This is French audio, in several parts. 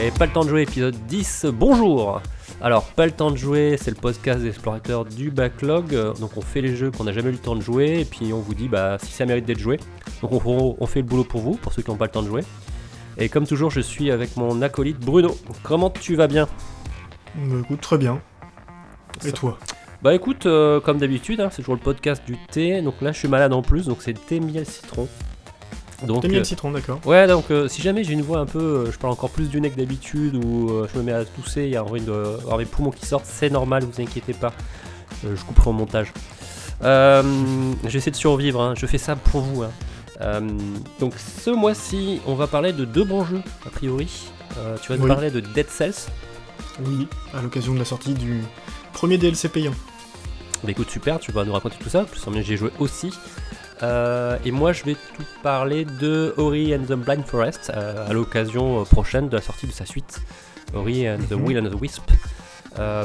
Et pas le temps de jouer, épisode 10, bonjour Alors, pas le temps de jouer, c'est le podcast des du backlog. Donc on fait les jeux qu'on n'a jamais eu le temps de jouer, et puis on vous dit bah, si ça mérite d'être joué. Donc on, on fait le boulot pour vous, pour ceux qui n'ont pas le temps de jouer. Et comme toujours, je suis avec mon acolyte Bruno. Comment tu vas bien? Bah écoute, très bien. Et toi? Bah écoute, euh, comme d'habitude, hein, c'est toujours le podcast du thé. Donc là, je suis malade en plus, donc c'est thé miel citron. Donc, T'as mis euh, citron, d'accord. Ouais, donc euh, si jamais j'ai une voix un peu, je parle encore plus du nez que d'habitude, ou je me mets à tousser, il y a envie d'avoir mes poumons qui sortent, c'est normal, vous inquiétez pas. Je couperai au montage. J'essaie de survivre, hein, je fais ça pour vous. hein. Euh, donc ce mois-ci, on va parler de deux bons jeux, a priori. Euh, tu vas nous parler de Dead Cells. Oui, à l'occasion de la sortie du premier DLC payant. Bah écoute, super, tu vas nous raconter tout ça, plus en bien j'ai joué aussi. Euh, et moi, je vais tout parler de Ori and the Blind Forest euh, à l'occasion prochaine de la sortie de sa suite, Ori and the Mhm. Will and the Wisp. Euh,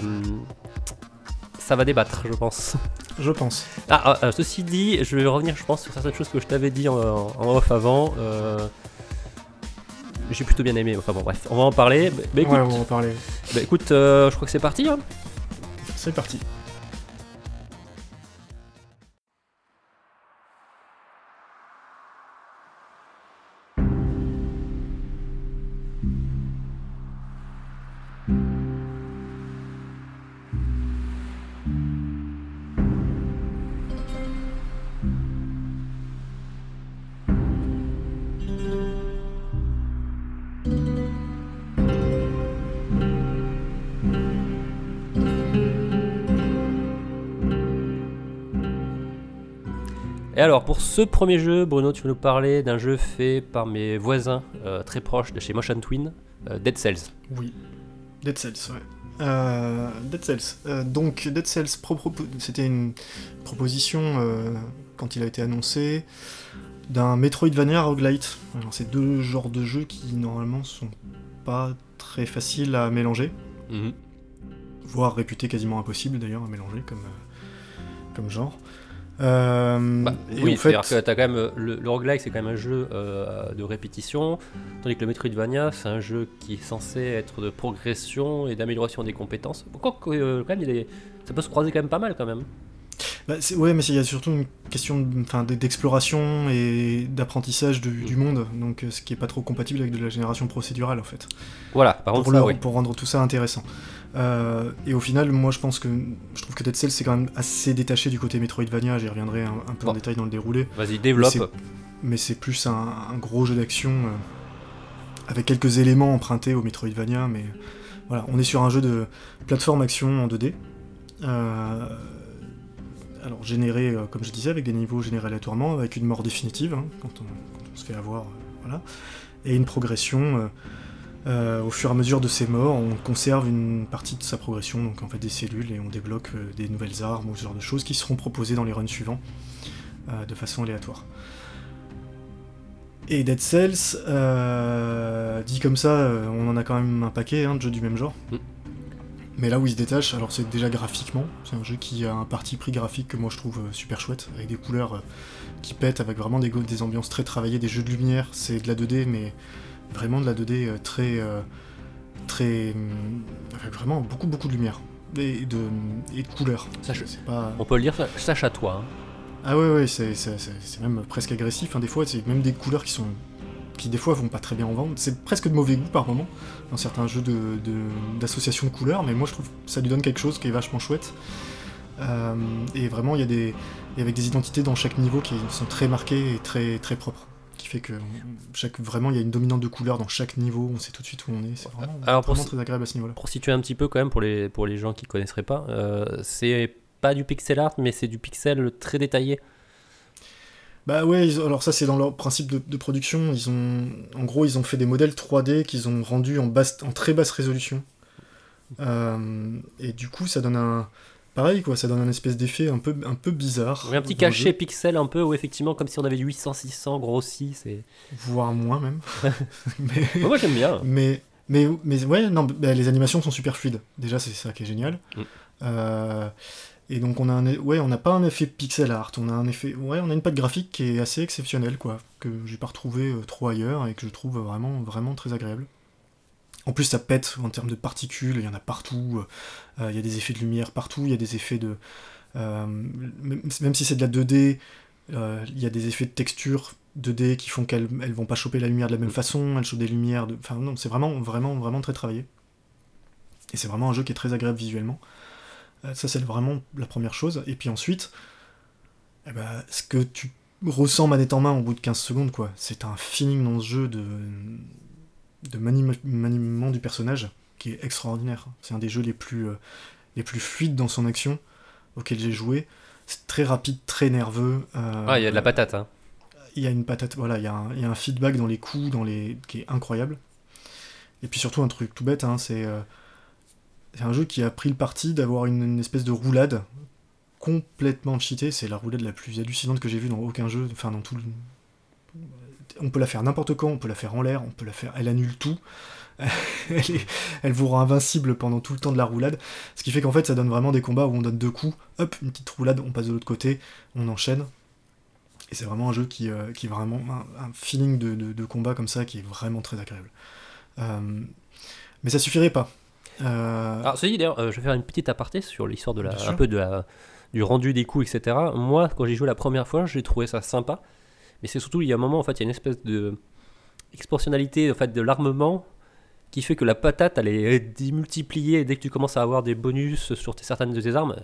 ça va débattre, je pense. Je pense. Ah, ah, euh, ceci dit, je vais revenir, je pense, sur certaines choses que je t'avais dit en, en off avant. Euh, J'ai plutôt bien aimé, enfin bon, bref, on va en parler. Bah, bah, écoute, ouais, on va en parler. bah, écoute, euh, je crois que c'est parti. hein. C'est parti. Alors, pour ce premier jeu, Bruno, tu veux nous parler d'un jeu fait par mes voisins euh, très proches de chez Motion Twin, euh, Dead Cells. Oui. Dead Cells, ouais. Euh, Dead Cells. Donc, Dead Cells, c'était une proposition, quand il a été annoncé, d'un Metroidvania roguelite. Alors, c'est deux genres de jeux qui, normalement, sont pas très faciles à mélanger, voire réputés quasiment impossibles, d'ailleurs, à mélanger comme, comme genre. Euh, Bah, oui, en fait, c'est-à-dire que t'as quand même euh, le, le roguelike, c'est quand même un jeu euh, de répétition, tandis que le Metroidvania, c'est un jeu qui est censé être de progression et d'amélioration des compétences. Pourquoi euh, quand même, il est- ça peut se croiser quand même pas mal quand même. Bah, ouais, mais il y a surtout une question d'exploration et d'apprentissage du, du monde, donc ce qui est pas trop compatible avec de la génération procédurale en fait, Voilà, par contre, pour, ça, le- oui. pour rendre tout ça intéressant. Euh, et au final, moi je pense que je trouve que Dead Cells c'est quand même assez détaché du côté Metroidvania, j'y reviendrai un, un peu Bon. en détail dans le déroulé, Vas-y, développe. mais c'est plus un, un gros jeu d'action euh, avec quelques éléments empruntés au Metroidvania, mais voilà, on est sur un jeu de plateforme action en 2D. Euh, alors généré, comme je disais, avec des niveaux générés aléatoirement, avec une mort définitive, hein, quand, on, quand on se fait avoir, voilà, et une progression. Euh, au fur et à mesure de ses morts, on conserve une partie de sa progression, donc en fait des cellules, et on débloque euh, des nouvelles armes ou ce genre de choses qui seront proposées dans les runs suivants euh, de façon aléatoire. Et Dead Cells, dit comme ça, on en a quand même un paquet hein, de jeux du même genre. Mm. Mais là où il se détache, alors c'est déjà graphiquement, c'est un jeu qui a un parti pris graphique que moi je trouve super chouette, avec des couleurs qui pètent, avec vraiment des ambiances très travaillées, des jeux de lumière, c'est de la 2D, mais vraiment de la 2D euh, très. euh, très. avec vraiment beaucoup beaucoup de lumière. Et de, et de couleurs. Ça, je- C'est pas... On peut le dire, ça- sache à toi. hein. Ah ouais, ouais, c'est, même presque agressif. hein. Des fois, c'est même des couleurs qui sont qui des fois vont pas très bien en vente. C'est presque de mauvais goût par moment dans certains jeux de, de- d'association de couleurs, mais moi je trouve que ça lui donne quelque chose qui est vachement chouette. Euh, et vraiment, il y a des avec des identités dans chaque niveau qui sont très marquées et très très propres, qui fait que chaque vraiment il y a une dominante de couleurs dans chaque niveau. On sait tout de suite où on est. C'est vraiment, Alors, pour vraiment très agréable à ce niveau-là. Pour situer un petit peu quand même pour les, pour les gens qui connaisseraient pas, euh, c'est pas du pixel art, mais c'est du pixel très détaillé. Bah ouais, ils- alors ça c'est dans leur principe de, de production. Ils ont, en gros, ils ont fait des modèles 3D qu'ils ont rendus en, basse, en très basse résolution. Euh, et du coup, ça donne un, pareil quoi, ça donne un espèce d'effet un peu, un peu bizarre. un petit cachet pixel un peu, ou effectivement comme si on avait du 800-600 grossi. C'est... voire moins même. mais, Moi, moi, j'aime bien. mais Mais, mais ouais, non, bah, les animations sont super fluides. Déjà, c'est ça qui est génial. Mm. Euh, et donc, on a un, ouais, on n'a pas un effet pixel art. On a un effet, ouais, on a une patte graphique qui est assez exceptionnelle, quoi, que j'ai pas retrouvé euh, trop ailleurs et que je trouve vraiment, vraiment très agréable. En plus, ça pète en termes de particules. Il y en a partout. euh, il y a des effets de lumière partout. Il y a des effets de, euh, même si c'est de la 2D, euh, il y a des effets de texture 2D qui font qu'elles elles vont pas choper la lumière de la même façon, elles chopent des lumières de... Enfin non, c'est vraiment, vraiment, vraiment très travaillé. Et c'est vraiment un jeu qui est très agréable visuellement. Euh, ça c'est vraiment la première chose. Et puis ensuite, eh ben, ce que tu ressens manette en main au bout de 15 secondes, quoi, c'est un feeling dans ce jeu de, de maniement du personnage qui est extraordinaire. C'est un des jeux les plus, euh, les plus fluides dans son action auquel j'ai joué. C'est très rapide, très nerveux. euh, Ah, il y a de la patate. Hein. il y a une patate, voilà, il y, a un- il y a un feedback dans les coups, dans les, qui est incroyable. Et puis surtout un truc tout bête, hein, c'est euh, un jeu qui a pris le parti d'avoir une, une espèce de roulade complètement cheatée. C'est la roulade la plus hallucinante que j'ai vue dans aucun jeu, enfin dans tout. On peut la faire n'importe quand, on peut la faire en l'air, on peut la faire, elle annule tout. elle, est- elle vous rend invincible pendant tout le temps de la roulade. Ce qui fait qu'en fait, ça donne vraiment des combats où on donne deux coups, hop, une petite roulade, on passe de l'autre côté, on enchaîne. Et c'est vraiment un jeu qui, euh, qui est vraiment un, un feeling de, de- de combat comme ça qui est vraiment très agréable. Euh, mais ça suffirait pas. Euh, Alors, ceci dit, d'ailleurs, euh, je vais faire une petite aparté sur l'histoire de la, un peu de la- du rendu des coups, etc. Moi, quand j'ai joué la première fois, j'ai trouvé ça sympa. Mais c'est surtout, il y a un moment, en fait, il y a une espèce de expansionnalité en fait, de l'armement qui fait que la patate, elle est démultipliée dès que tu commences à avoir des bonus sur tes- certaines de tes armes.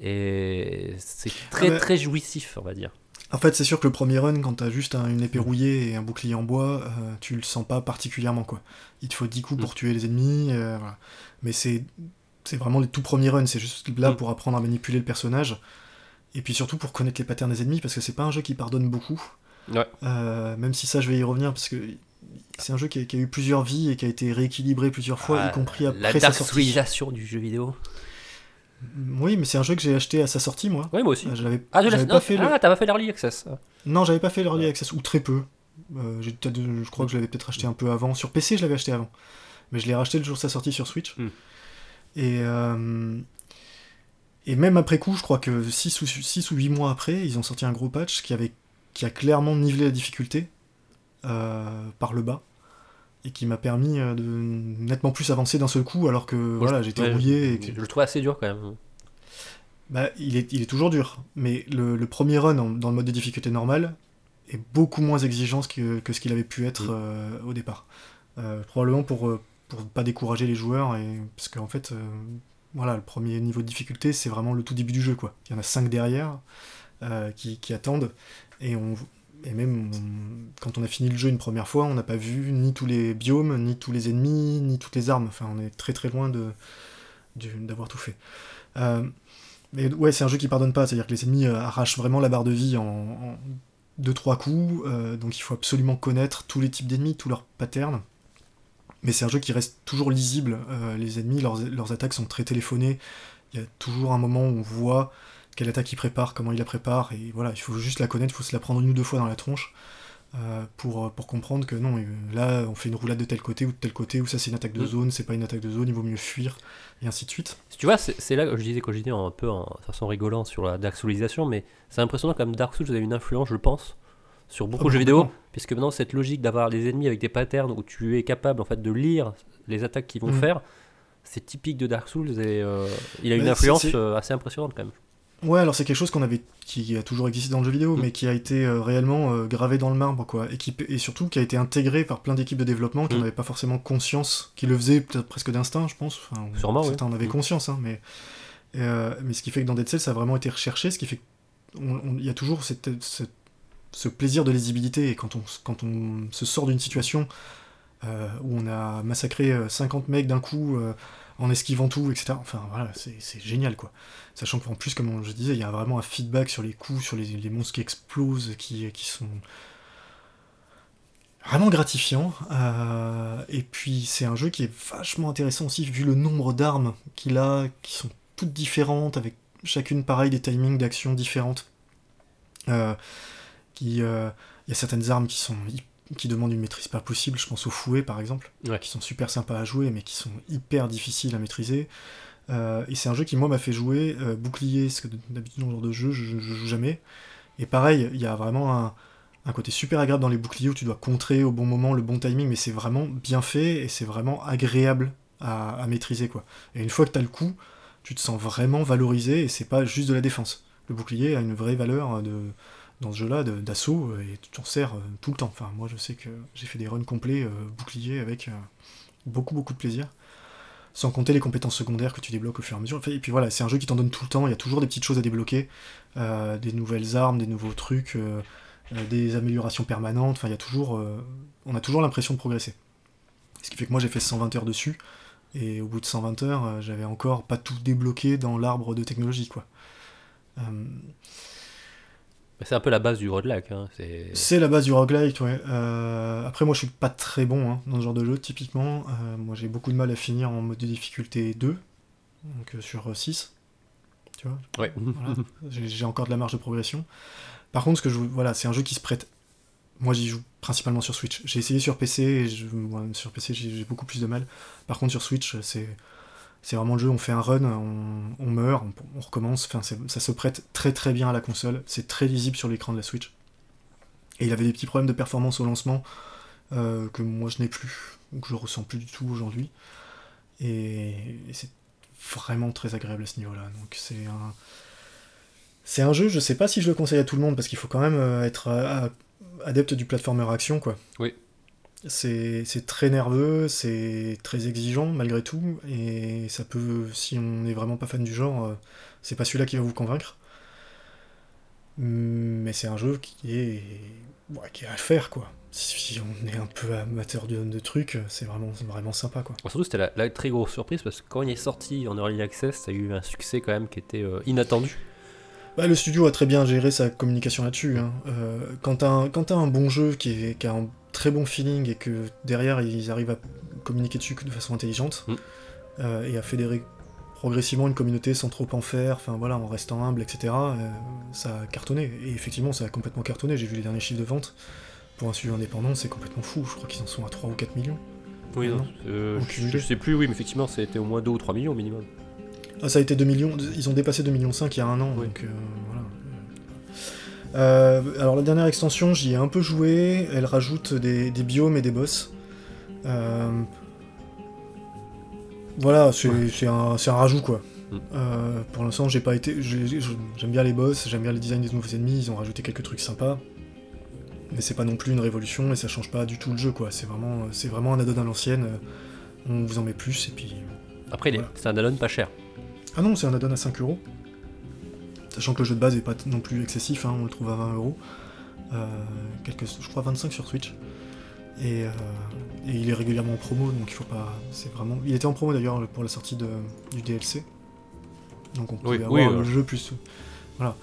Et c'est très, Ah bah- très jouissif, on va dire. En fait, c'est sûr que le premier run, quand t'as juste un- une épée rouillée et un bouclier en bois, euh, tu le sens pas particulièrement, quoi. Il te faut 10 coups pour tuer les ennemis, euh, voilà. Mais c'est c'est vraiment les tout premiers runs, c'est juste là Mm. pour apprendre à manipuler le personnage. Et puis surtout pour connaître les patterns des ennemis, parce que c'est pas un jeu qui pardonne beaucoup. Ouais. Euh, même si ça, je vais y revenir, parce que c'est un jeu qui a, qui a eu plusieurs vies et qui a été rééquilibré plusieurs fois, Ah, y compris la après sa sortie. darksonisation du jeu vidéo. Oui, mais c'est un jeu que j'ai acheté à sa sortie, moi. Oui, moi aussi. Euh, Je l'avais Ah, tu j'avais pas fait le... ah, t'as pas fait l'early access. Non, j'avais pas fait l'early access, ou très peu. Euh, j'ai peut-être- je crois que je l'avais peut-être acheté un peu avant. Sur PC, je l'avais acheté avant. Mais je l'ai racheté le jour de sa sortie sur Switch. Hmm. Et, euh, et même après coup, je crois que 6 ou, 6 ou 8 mois après, ils ont sorti un gros patch qui, avait, qui a clairement nivelé la difficulté euh, par le bas. Et qui m'a permis euh, de nettement plus avancer d'un seul coup, alors que voilà, j'étais Ouais, rouillé. Et je, que- je le trouve assez dur quand même. bah, il, est, il est toujours dur, mais le, le premier run en- dans le mode de difficulté normal est beaucoup moins exigeant que, que ce qu'il avait pu être Mm. euh, au départ. Euh, probablement pour pour pas décourager les joueurs, et, parce qu'en fait, euh, voilà, le premier niveau de difficulté, c'est vraiment le tout début du jeu. quoi. Il y en a cinq derrière qui, qui attendent, et, on, et même quand on a fini le jeu une première fois, on n'a pas vu ni tous les biomes, ni tous les ennemis, ni toutes les armes. Enfin, on est très très loin de d'avoir tout fait. Euh, mais ouais, c'est un jeu qui pardonne pas, c'est-à-dire que les ennemis euh, arrachent vraiment la barre de vie en, en deux trois coups, euh, donc il faut absolument connaître tous les types d'ennemis, tous leurs patterns. Mais c'est un jeu qui reste toujours lisible. les ennemis, leurs, leurs attaques sont très téléphonées. Il y a toujours un moment où on voit quelle attaque il prépare, comment il la prépare, et voilà, il faut juste la connaître, il faut se la prendre une ou deux fois dans la tronche euh, pour, pour comprendre que non, euh, là on fait une roulade de tel côté ou de tel côté, ou ça c'est une attaque de Mm. zone, c'est pas une attaque de zone, il vaut mieux fuir, et ainsi de suite. Tu vois, c'est là que je disais, quand je disais un peu en façon rigolant sur la Dark Soulisation, mais c'est impressionnant comme Dark Souls a une influence, je pense, sur beaucoup Ah, de jeux vidéo, puisque maintenant cette logique d'avoir des ennemis avec des patterns où tu es capable en fait de lire les attaques qu'ils vont Mhm. faire, c'est typique de Dark Souls et euh, il a une Ouais, influence euh, assez impressionnante quand même. Ouais, alors c'est quelque chose qu'on avait, qui a toujours existé dans le jeu vidéo, Mm. mais qui a été euh, réellement euh, gravé dans le marbre, quoi, et, qui, et surtout qui a été intégré par plein d'équipes de développement qui Mm. n'avaient pas forcément conscience, qui le faisaient peut-être presque d'instinct, je pense. Enfin, Sûrement, certains en avaient Mm. conscience, hein, mais, euh, mais ce qui fait que dans Dead Cells, ça a vraiment été recherché, ce qui fait qu'il y a toujours cette- cette- ce plaisir de lisibilité, et quand on, quand on se sort d'une situation où on a massacré euh, 50 mecs d'un coup en esquivant tout, etc. Enfin voilà, c'est génial quoi. Sachant qu'en plus, comme je disais, il y a vraiment un feedback sur les coups, sur les, les monstres qui explosent, qui, qui sont vraiment gratifiants. Euh, et puis c'est un jeu qui est vachement intéressant aussi, vu le nombre d'armes qu'il a, qui sont toutes différentes, avec chacune pareil des timings d'action différentes. Euh, euh, il y a certaines armes qui sont hy- qui demandent une maîtrise pas possible. Je pense aux fouets par exemple, Ouais. qui sont super sympas à jouer, mais qui sont hyper difficiles à maîtriser. Euh, et c'est un jeu qui moi m'a fait jouer euh, bouclier, parce que d'habitude dans ce genre de jeu je, je joue jamais. Et pareil, il y a vraiment un, un côté super agréable dans les boucliers où tu dois contrer au bon moment, le bon timing, mais c'est vraiment bien fait et c'est vraiment agréable à, à maîtriser quoi. Et une fois que tu as le coup, tu te sens vraiment valorisé et c'est pas juste de la défense. Le bouclier a une vraie valeur de, dans ce jeu-là d'assaut et tu t'en sers euh, tout le temps. Enfin, moi je sais que j'ai fait des runs complets euh, bouclier avec euh, beaucoup beaucoup de plaisir. Sans compter les compétences secondaires que tu débloques au fur et à mesure. Et puis voilà, c'est un jeu qui t'en donne tout le temps, il y a toujours des petites choses à débloquer, euh, des nouvelles armes, des nouveaux trucs, euh, euh, des améliorations permanentes, enfin il y a toujours. euh, on a toujours l'impression de progresser. Ce qui fait que moi j'ai fait 120 heures dessus, et au bout de 120 heures, euh, j'avais encore pas tout débloqué dans l'arbre de technologie quoi. Euh, C'est un peu la base du roguelike. Hein. C'est... C'est la base du roguelite, ouais. Euh, après, moi, je suis pas très bon hein, dans ce genre de jeu, typiquement. Euh, moi, j'ai beaucoup de mal à finir en mode de difficulté 2, donc euh, sur 6. Tu vois, Ouais. voilà. j'ai encore de la marge de progression. Par contre, ce que je, voilà, c'est un jeu qui se prête. Moi, j'y joue principalement sur Switch. J'ai essayé sur PC, et je- sur PC, j'ai beaucoup plus de mal. Par contre, sur Switch, c'est c'est vraiment le jeu. On fait un run, on, meurt, on, recommence. Enfin, ça se prête très très bien à la console. C'est très lisible sur l'écran de la Switch. Et il avait des petits problèmes de performance au lancement euh, que moi je n'ai plus, ou que je ressens plus du tout aujourd'hui. Et, et c'est vraiment très agréable à ce niveau-là. Donc c'est un. C'est un jeu, je sais pas si je le conseille à tout le monde parce qu'il faut quand même euh, être euh, adepte du platformer action quoi. Oui. C'est très nerveux, c'est très exigeant malgré tout, et ça peut, si on n'est vraiment pas fan du genre, euh, c'est pas celui-là qui va vous convaincre. Mais c'est un jeu qui est, ouais, qui est à faire quoi. Si on est un peu amateur de, de trucs, c'est vraiment, vraiment sympa quoi. Surtout, c'était la, la très grosse surprise parce que quand il est sorti en early access, ça a eu un succès quand même qui était euh, inattendu. Bah, le studio a très bien géré sa communication là-dessus. hein. Euh, quand t'as un, un bon jeu qui, est- qui a un très bon feeling et que derrière ils arrivent à communiquer dessus de façon intelligente Mm. euh, et à fédérer progressivement une communauté sans trop en faire, enfin voilà, en restant humble, etc. euh, ça a cartonné. Et effectivement, ça a complètement cartonné. J'ai vu les derniers chiffres de vente. Pour un studio indépendant, c'est complètement fou. Je crois qu'ils en sont à 3 ou 4 millions. Oui, non. euh, je, sais plus, oui, mais effectivement, c'était au moins 2 ou 3 millions minimum. Ah, ça a été 2 millions, ils ont dépassé 2 millions 5 il y a un an, Oui. donc euh, voilà. Euh, alors la dernière extension, j'y ai un peu joué, elle rajoute des, des biomes et des boss. Euh, voilà, c'est Ouais. un, rajout quoi. Mm. Euh, pour l'instant, j'ai pas été. j'ai- j'ai- J'aime bien les boss, j'aime bien le design des nouveaux ennemis, ils ont rajouté quelques trucs sympas. Mais c'est pas non plus une révolution et ça change pas du tout le jeu quoi. C'est vraiment, c'est vraiment un add-on à l'ancienne. On vous en met plus et puis Après, Voilà. c'est un add-on pas cher. ah non, c'est un add-on à 5 euros. Sachant que le jeu de base est pas non plus excessif, hein, on le trouve à 20 euros. Euh, quelques- je crois 25 sur Switch. Et, euh, et il est régulièrement en promo, donc il faut pas. C'est vraiment. Il était en promo d'ailleurs pour la sortie de, du DLC. Donc on pouvait Oui, avoir oui, le euh. jeu plus. Voilà.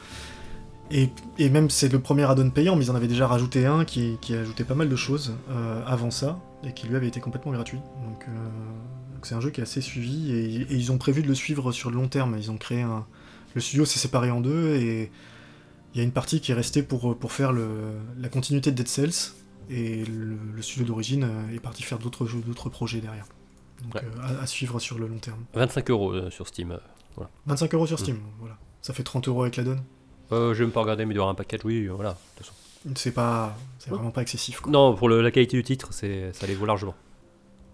Et, et même c'est le premier add-on payant, mais ils en avaient déjà rajouté un qui, qui ajoutait pas mal de choses euh, avant ça, et qui lui avait été complètement gratuit. Donc donc c'est un jeu qui est assez suivi, et, et ils ont prévu de le suivre sur le long terme. Ils ont créé un. Le studio s'est séparé en deux, et il y a une partie qui est restée pour, pour faire le, la continuité de Dead Cells, et le, le studio d'origine euh, est parti faire d'autres jeux, d'autres projets derrière. Donc Ouais. euh, à, à suivre sur le long terme. 25 euros euh, sur Steam. 25 euros sur Steam, voilà. Ça fait 30 euros avec la donne. Euh, je vais même pas regarder, mais il y avoir un package, oui, voilà. de toute façon. C'est pas. C'est vraiment pas excessif, quoi. Non, pour le- la qualité du titre, c'est, ça les vaut largement.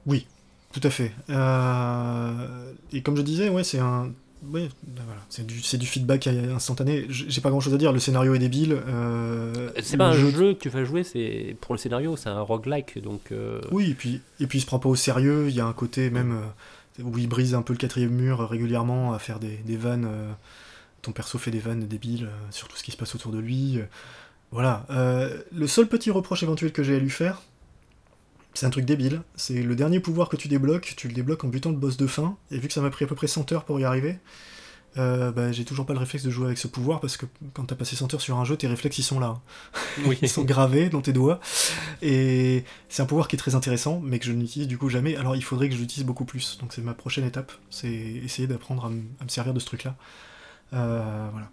Tout à fait. Euh, Et comme je disais, ouais, c'est un. Ouais, ben voilà, c'est du, feedback instantané. J'ai pas grand chose à dire, le scénario est débile. euh, C'est pas un jeu... que tu vas jouer, c'est pour le scénario, c'est un roguelike, donc. euh, Oui, et puis, et puis il se prend pas au sérieux, il y a un côté même euh, où il brise un peu le quatrième mur régulièrement à faire des, des vannes. ton perso fait des vannes débiles sur tout ce qui se passe autour de lui. voilà. Le seul petit reproche éventuel que j'ai à lui faire, c'est un truc débile. C'est le dernier pouvoir que tu débloques, tu le débloques en butant le boss de fin, et vu que ça m'a pris à peu près 100 heures pour y arriver, euh, bah, j'ai toujours pas le réflexe de jouer avec ce pouvoir parce que quand t'as passé 100 heures sur un jeu, tes réflexes ils sont là. Oui, Ils sont gravés dans tes doigts. Et c'est un pouvoir qui est très intéressant, mais que je n'utilise du coup jamais. Alors il faudrait que je l'utilise beaucoup plus. Donc c'est ma prochaine étape. C'est essayer d'apprendre à, me servir de ce truc-là. Euh, voilà.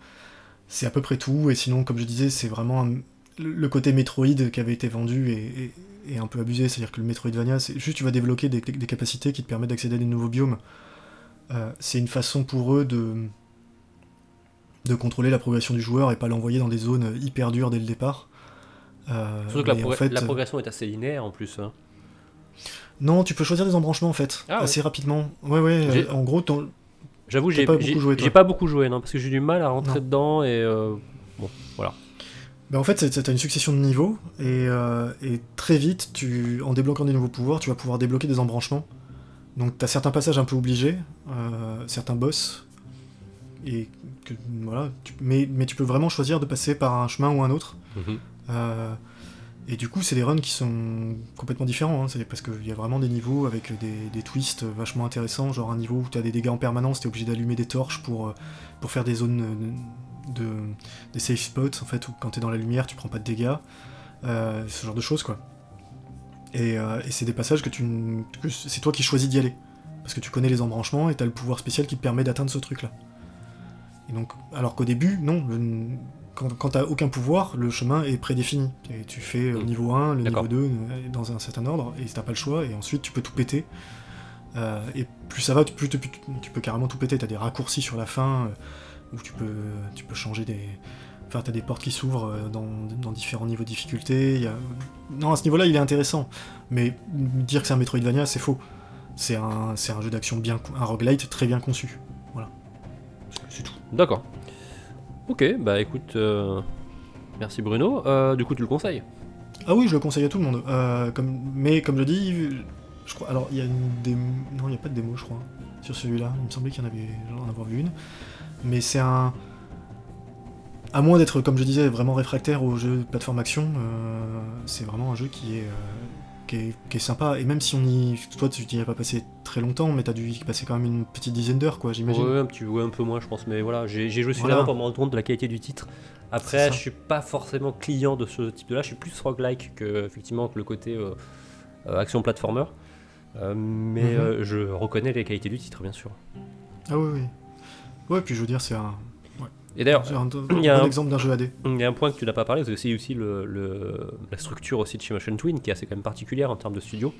C'est à peu près tout. Et sinon, comme je disais, c'est vraiment un- le le côté Metroid qui avait été vendu et, et est un peu abusé. C'est-à-dire que le Metroidvania, c'est juste tu vas débloquer des, des capacités qui te permettent d'accéder à des nouveaux biomes. Euh, c'est une façon pour eux de, de contrôler la progression du joueur et pas l'envoyer dans des zones hyper dures dès le départ. Euh, Surtout que la, en fait, la progression est assez linéaire en plus. hein. Non, tu peux choisir des embranchements en fait, Ah ouais. assez rapidement. Ouais, ouais, euh, en gros, ton- J'avoue, j'ai pas beaucoup joué, j'ai pas beaucoup joué, non, parce que j'ai du mal à rentrer Non. dedans et euh, bon, voilà. Ben, en fait, c'est- t'as une succession de niveaux, et, euh, et très vite, tu, en débloquant des nouveaux pouvoirs, tu vas pouvoir débloquer des embranchements. Donc t'as certains passages un peu obligés, euh, certains boss, et que, voilà, tu- mais, mais tu peux vraiment choisir de passer par un chemin ou un autre. Mhm. Euh, et du coup, c'est des runs qui sont complètement différents, hein, c'est parce qu'il y a vraiment des niveaux avec des, des twists vachement intéressants, genre un niveau où tu as des dégâts en permanence, tu es obligé d'allumer des torches pour, pour faire des zones de, des safe spots, en fait, où quand tu es dans la lumière, tu prends pas de dégâts, euh, ce genre de choses, quoi. Et, euh, et c'est des passages que tu que c'est toi qui choisis d'y aller, parce que tu connais les embranchements et tu as le pouvoir spécial qui te permet d'atteindre ce truc-là. Et donc, alors qu'au début, non, le- quand, quand t'as aucun pouvoir, le chemin est prédéfini. Et tu fais euh, Mm. niveau 1, le niveau 2, euh, dans un certain ordre, et t'as pas le choix, et ensuite tu peux tout péter. Euh, et plus ça va, plus tu, plus tu peux carrément tout péter. T'as des raccourcis sur la fin, euh, où tu peux, tu peux changer des... Enfin, t'as des portes qui s'ouvrent euh, dans, dans différents niveaux de difficulté. il y a- Non, à ce niveau-là, il est intéressant. Mais dire que c'est un Metroidvania, c'est faux. C'est un, c'est un jeu d'action bien... un roguelite très bien conçu. Voilà. C'est- tout. D'accord. Ok, bah écoute, euh, merci Bruno. Euh, du coup, tu le conseilles? Ah oui, je le conseille à tout le monde. Euh, comme, mais comme je dis, je crois. Alors, il y a une démo. Non, il n'y a pas de démo, je crois, sur celui-là. Il me semblait qu'il y en avait. J'en avoir vu une. Mais c'est un. À moins d'être, comme je disais, vraiment réfractaire au jeu de plateforme action, euh, c'est vraiment un jeu qui est, euh, qui est, qui est sympa. Et même si on y. Toi, tu n'y as pas passé très longtemps, mais t'as dû y passer quand même une petite dizaine d'heures, quoi, j'imagine. Ouais, un petit ouais, un peu moins, je pense, mais voilà, j'ai joué Voilà. suffisamment pour me rendre compte de la qualité du titre. Après, je suis pas forcément client de ce type de là, je suis plus roguelike que effectivement que le côté euh, action platformer. Mais Mhm. je reconnais les qualités du titre, bien sûr. Ah oui, oui. Ouais, puis je veux dire, c'est un, Et d'ailleurs, un, il y a bon un- exemple d'un jeu AD. il y a un point que tu n'as pas parlé, c'est aussi, aussi le, le- la structure aussi de chez Motion Twin, qui est assez quand même particulière en termes de studio,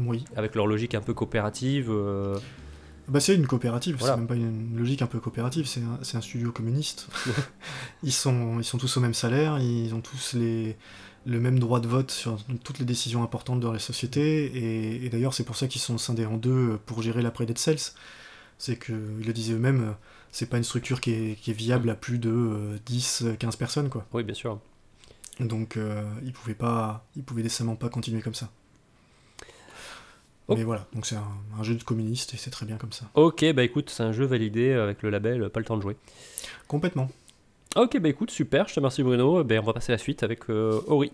Oui. avec leur logique un peu coopérative. euh, Bah c'est une coopérative, Voilà. c'est même pas une logique un peu coopérative, c'est un, un studio communiste. ils, sont, ils sont tous au même salaire, ils ont tous les, le même droit de vote sur toutes les décisions importantes dans la société, et, et d'ailleurs c'est pour ça qu'ils sont scindés en deux pour gérer l'après Dead Cells. C'est qu'ils le disaient eux-mêmes, euh, c'est pas une structure qui est, qui est viable à plus de 10-15 personnes, quoi. Oui, bien sûr. Donc euh, ils pouvaient pas, ils pouvaient décemment pas continuer comme ça. Oh. Mais voilà, donc c'est un, un jeu de communiste et c'est très bien comme ça. Ok, bah écoute, c'est un jeu validé avec le label Pas le temps de jouer. Complètement. Ok, bah écoute, super, je te remercie Bruno. Ben, on va passer à la suite avec euh, Ori.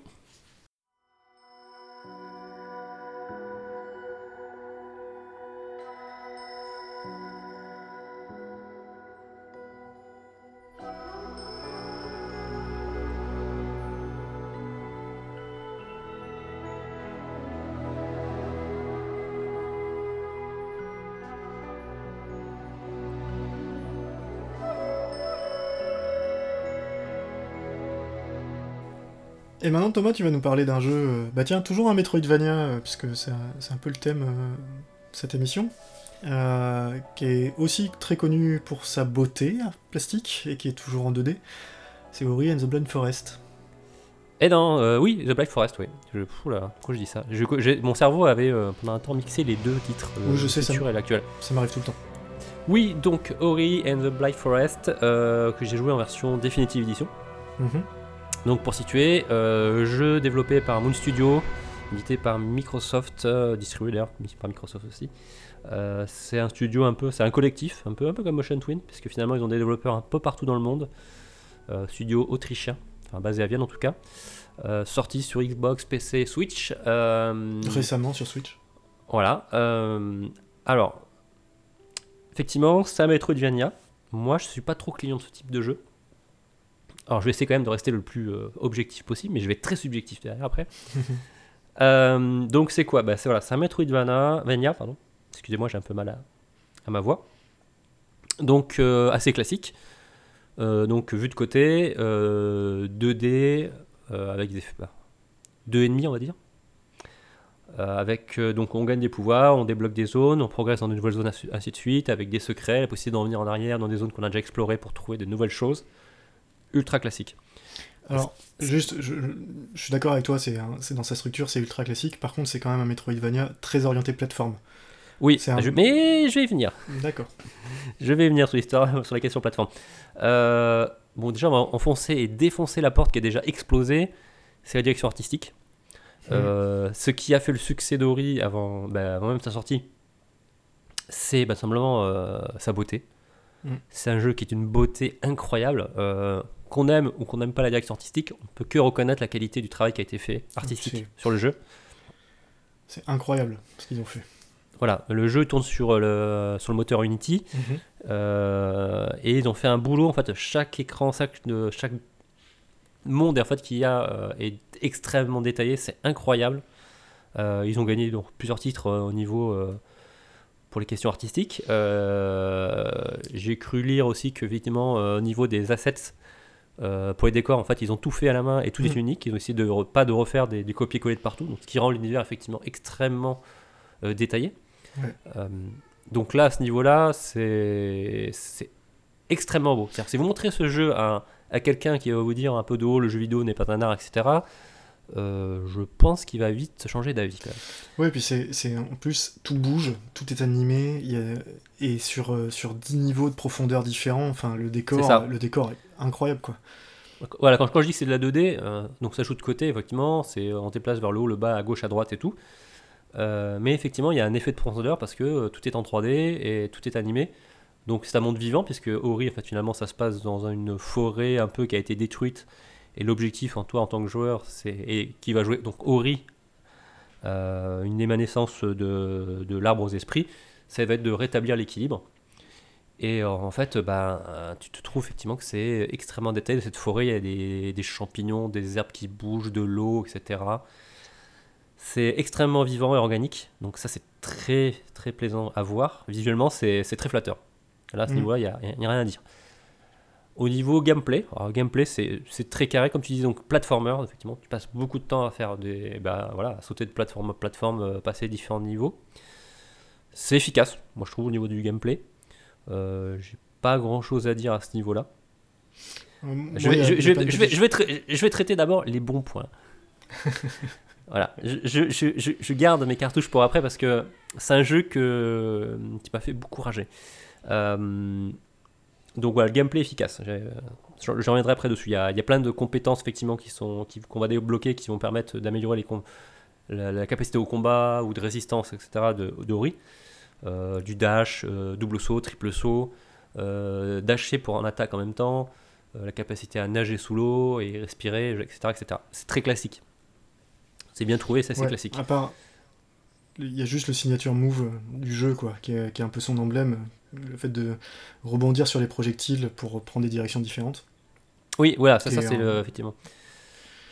Et maintenant, Thomas, tu vas nous parler d'un jeu. euh, Bah tiens, toujours un Metroidvania, euh, puisque c'est un, peu le thème euh, de cette émission, euh, qui est aussi très connu pour sa beauté euh, plastique et qui est toujours en 2D. C'est Ori and the Blind Forest. Eh non, euh, oui, The Black Forest, oui. Je, oula, pourquoi je dis ça? Je- Mon cerveau avait euh, pendant un temps mixé les deux titres, le Oui, je sais, ça et l'actuel. Ça m'arrive tout le temps. Oui, donc Ori and the Blind Forest, euh, que j'ai joué en version Definitive Edition. Mhm. Donc pour situer, euh, jeu développé par Moon Studio, édité par Microsoft, euh, distribué d'ailleurs par Microsoft aussi. Euh, c'est un studio un peu, c'est un collectif, un peu, un peu comme Motion Twin, puisque finalement ils ont des développeurs un peu partout dans le monde. Studio autrichien, enfin basé à Vienne en tout cas. Euh, sorti sur Xbox, PC, Switch. Euh, Récemment sur Switch. voilà. euh, alors, effectivement, c'est un Metroidvania. Moi, je suis pas trop client de ce type de jeu. Alors, je vais essayer quand même de rester le plus euh, objectif possible, mais je vais être très subjectif derrière après. Euh, donc, c'est quoi? Bah, c'est, voilà, c'est un Metroidvania, Vania, pardon. Excusez-moi, j'ai un peu mal à, à ma voix. Donc, euh, assez classique. Donc, vue de côté, euh, 2D, euh, avec des. Bah, 2,5 on va dire. Avec, donc on gagne des pouvoirs, on débloque des zones, on progresse dans de nouvelles zones, ainsi- de suite, avec des secrets, la possibilité d'en revenir en arrière dans des zones qu'on a déjà explorées pour trouver de nouvelles choses. Ultra classique. Alors, juste, je, suis d'accord avec toi, c'est dans sa structure, c'est ultra classique. Par contre, c'est quand même un Metroidvania très orienté plateforme. Oui, un- je- mais je vais y venir. D'accord. Je vais y venir sur l'histoire, sur la question plateforme. Euh, bon, déjà, on va enfoncer et défoncer la porte qui est déjà explosée. C'est la direction artistique. Euh, ce qui a fait le succès d'Ori avant, bah, avant même sa sortie, c'est bah, simplement euh, sa beauté. Mm. C'est un jeu qui est une beauté incroyable. Qu'on aime ou qu'on n'aime pas la direction artistique, on peut que reconnaître la qualité du travail qui a été fait artistique sur le jeu. C'est incroyable ce qu'ils ont fait. Voilà, le jeu tourne sur le, sur le moteur Unity. Euh, et ils ont fait un boulot en fait chaque écran chaque, de chaque monde en fait qu'il y a euh, est extrêmement détaillé c'est incroyable Euh, ils ont gagné donc plusieurs titres au niveau pour les questions artistiques j'ai cru lire aussi que effectivement au niveau des assets euh, pour les décors en fait ils ont tout fait à la main et tout est Mhm. unique ils ont essayé de re- pas de refaire des, des copier-coller de partout donc ce qui rend l'univers effectivement extrêmement euh, détaillé Ouais. Euh, donc là, à ce niveau-là, c'est c'est extrêmement beau. C'est-à-dire, si vous montrez ce jeu à, à quelqu'un qui va vous dire un peu de haut, le jeu vidéo n'est pas un art, etc., euh, je pense qu'il va vite changer d'avis. Ouais, puis c'est en plus, tout bouge, tout est animé, y a- et sur, euh, sur 10 niveaux de profondeur différents, enfin, le décor, le décor est incroyable, quoi. Voilà, quand, quand je dis que c'est de la 2D, euh, donc ça joue de côté, effectivement, c'est on déplace vers le haut, le bas, à gauche, à droite et tout. Euh, mais effectivement, il y a un effet de profondeur parce que tout est en 3D et tout est animé. Donc c'est un monde vivant puisque Ori, en fait, finalement, ça se passe dans une forêt un peu qui a été détruite. Et l'objectif en toi, en tant que joueur, c'est et qui va jouer donc Ori, euh, une émanescence de, de l'arbre aux esprits, ça va être de rétablir l'équilibre. Et en fait, bah, euh, tu te trouves effectivement que c'est extrêmement détaillé. Dans cette forêt, il y a des, des champignons, des herbes qui bougent, de l'eau, etc. C'est extrêmement vivant et organique. Donc ça, c'est très très plaisant à voir. Visuellement, c'est très flatteur. Là, à ce Mhm. niveau-là, il n'y a, a rien à dire. Au niveau gameplay, alors gameplay, c'est très carré, comme tu dis, donc platformer, effectivement. Tu passes beaucoup de temps à faire des. Bah, voilà, à sauter de plateforme à plateforme, euh, passer différents niveaux. C'est efficace, moi je trouve, au niveau du gameplay. Euh, J'ai pas grand chose à dire à ce niveau-là. Euh, Je, vais, traiter d'abord les bons points. voilà, je, je- je- je- je garde mes cartouches pour après parce que c'est un jeu que, qui m'a fait beaucoup rager. Euh, donc voilà, le gameplay efficace. Je, reviendrai après dessus. Il y, a, il y a plein de compétences effectivement qui sont qui- qu'on va débloquer qui vont permettre d'améliorer les la, la capacité au combat ou de résistance, etc. de, de Ori. Euh, du dash, euh, double saut, triple saut, euh, dasher pour en attaque en même temps, euh, la capacité à nager sous l'eau et respirer, etc. etc. C'est très classique. C'est bien trouvé, ça c'est Ouais, classique. À part, il y a juste le signature move du jeu, quoi, qui est, qui est un peu son emblème. Le fait de rebondir sur les projectiles pour prendre des directions différentes. Oui, voilà, ça, ça c'est le, effectivement.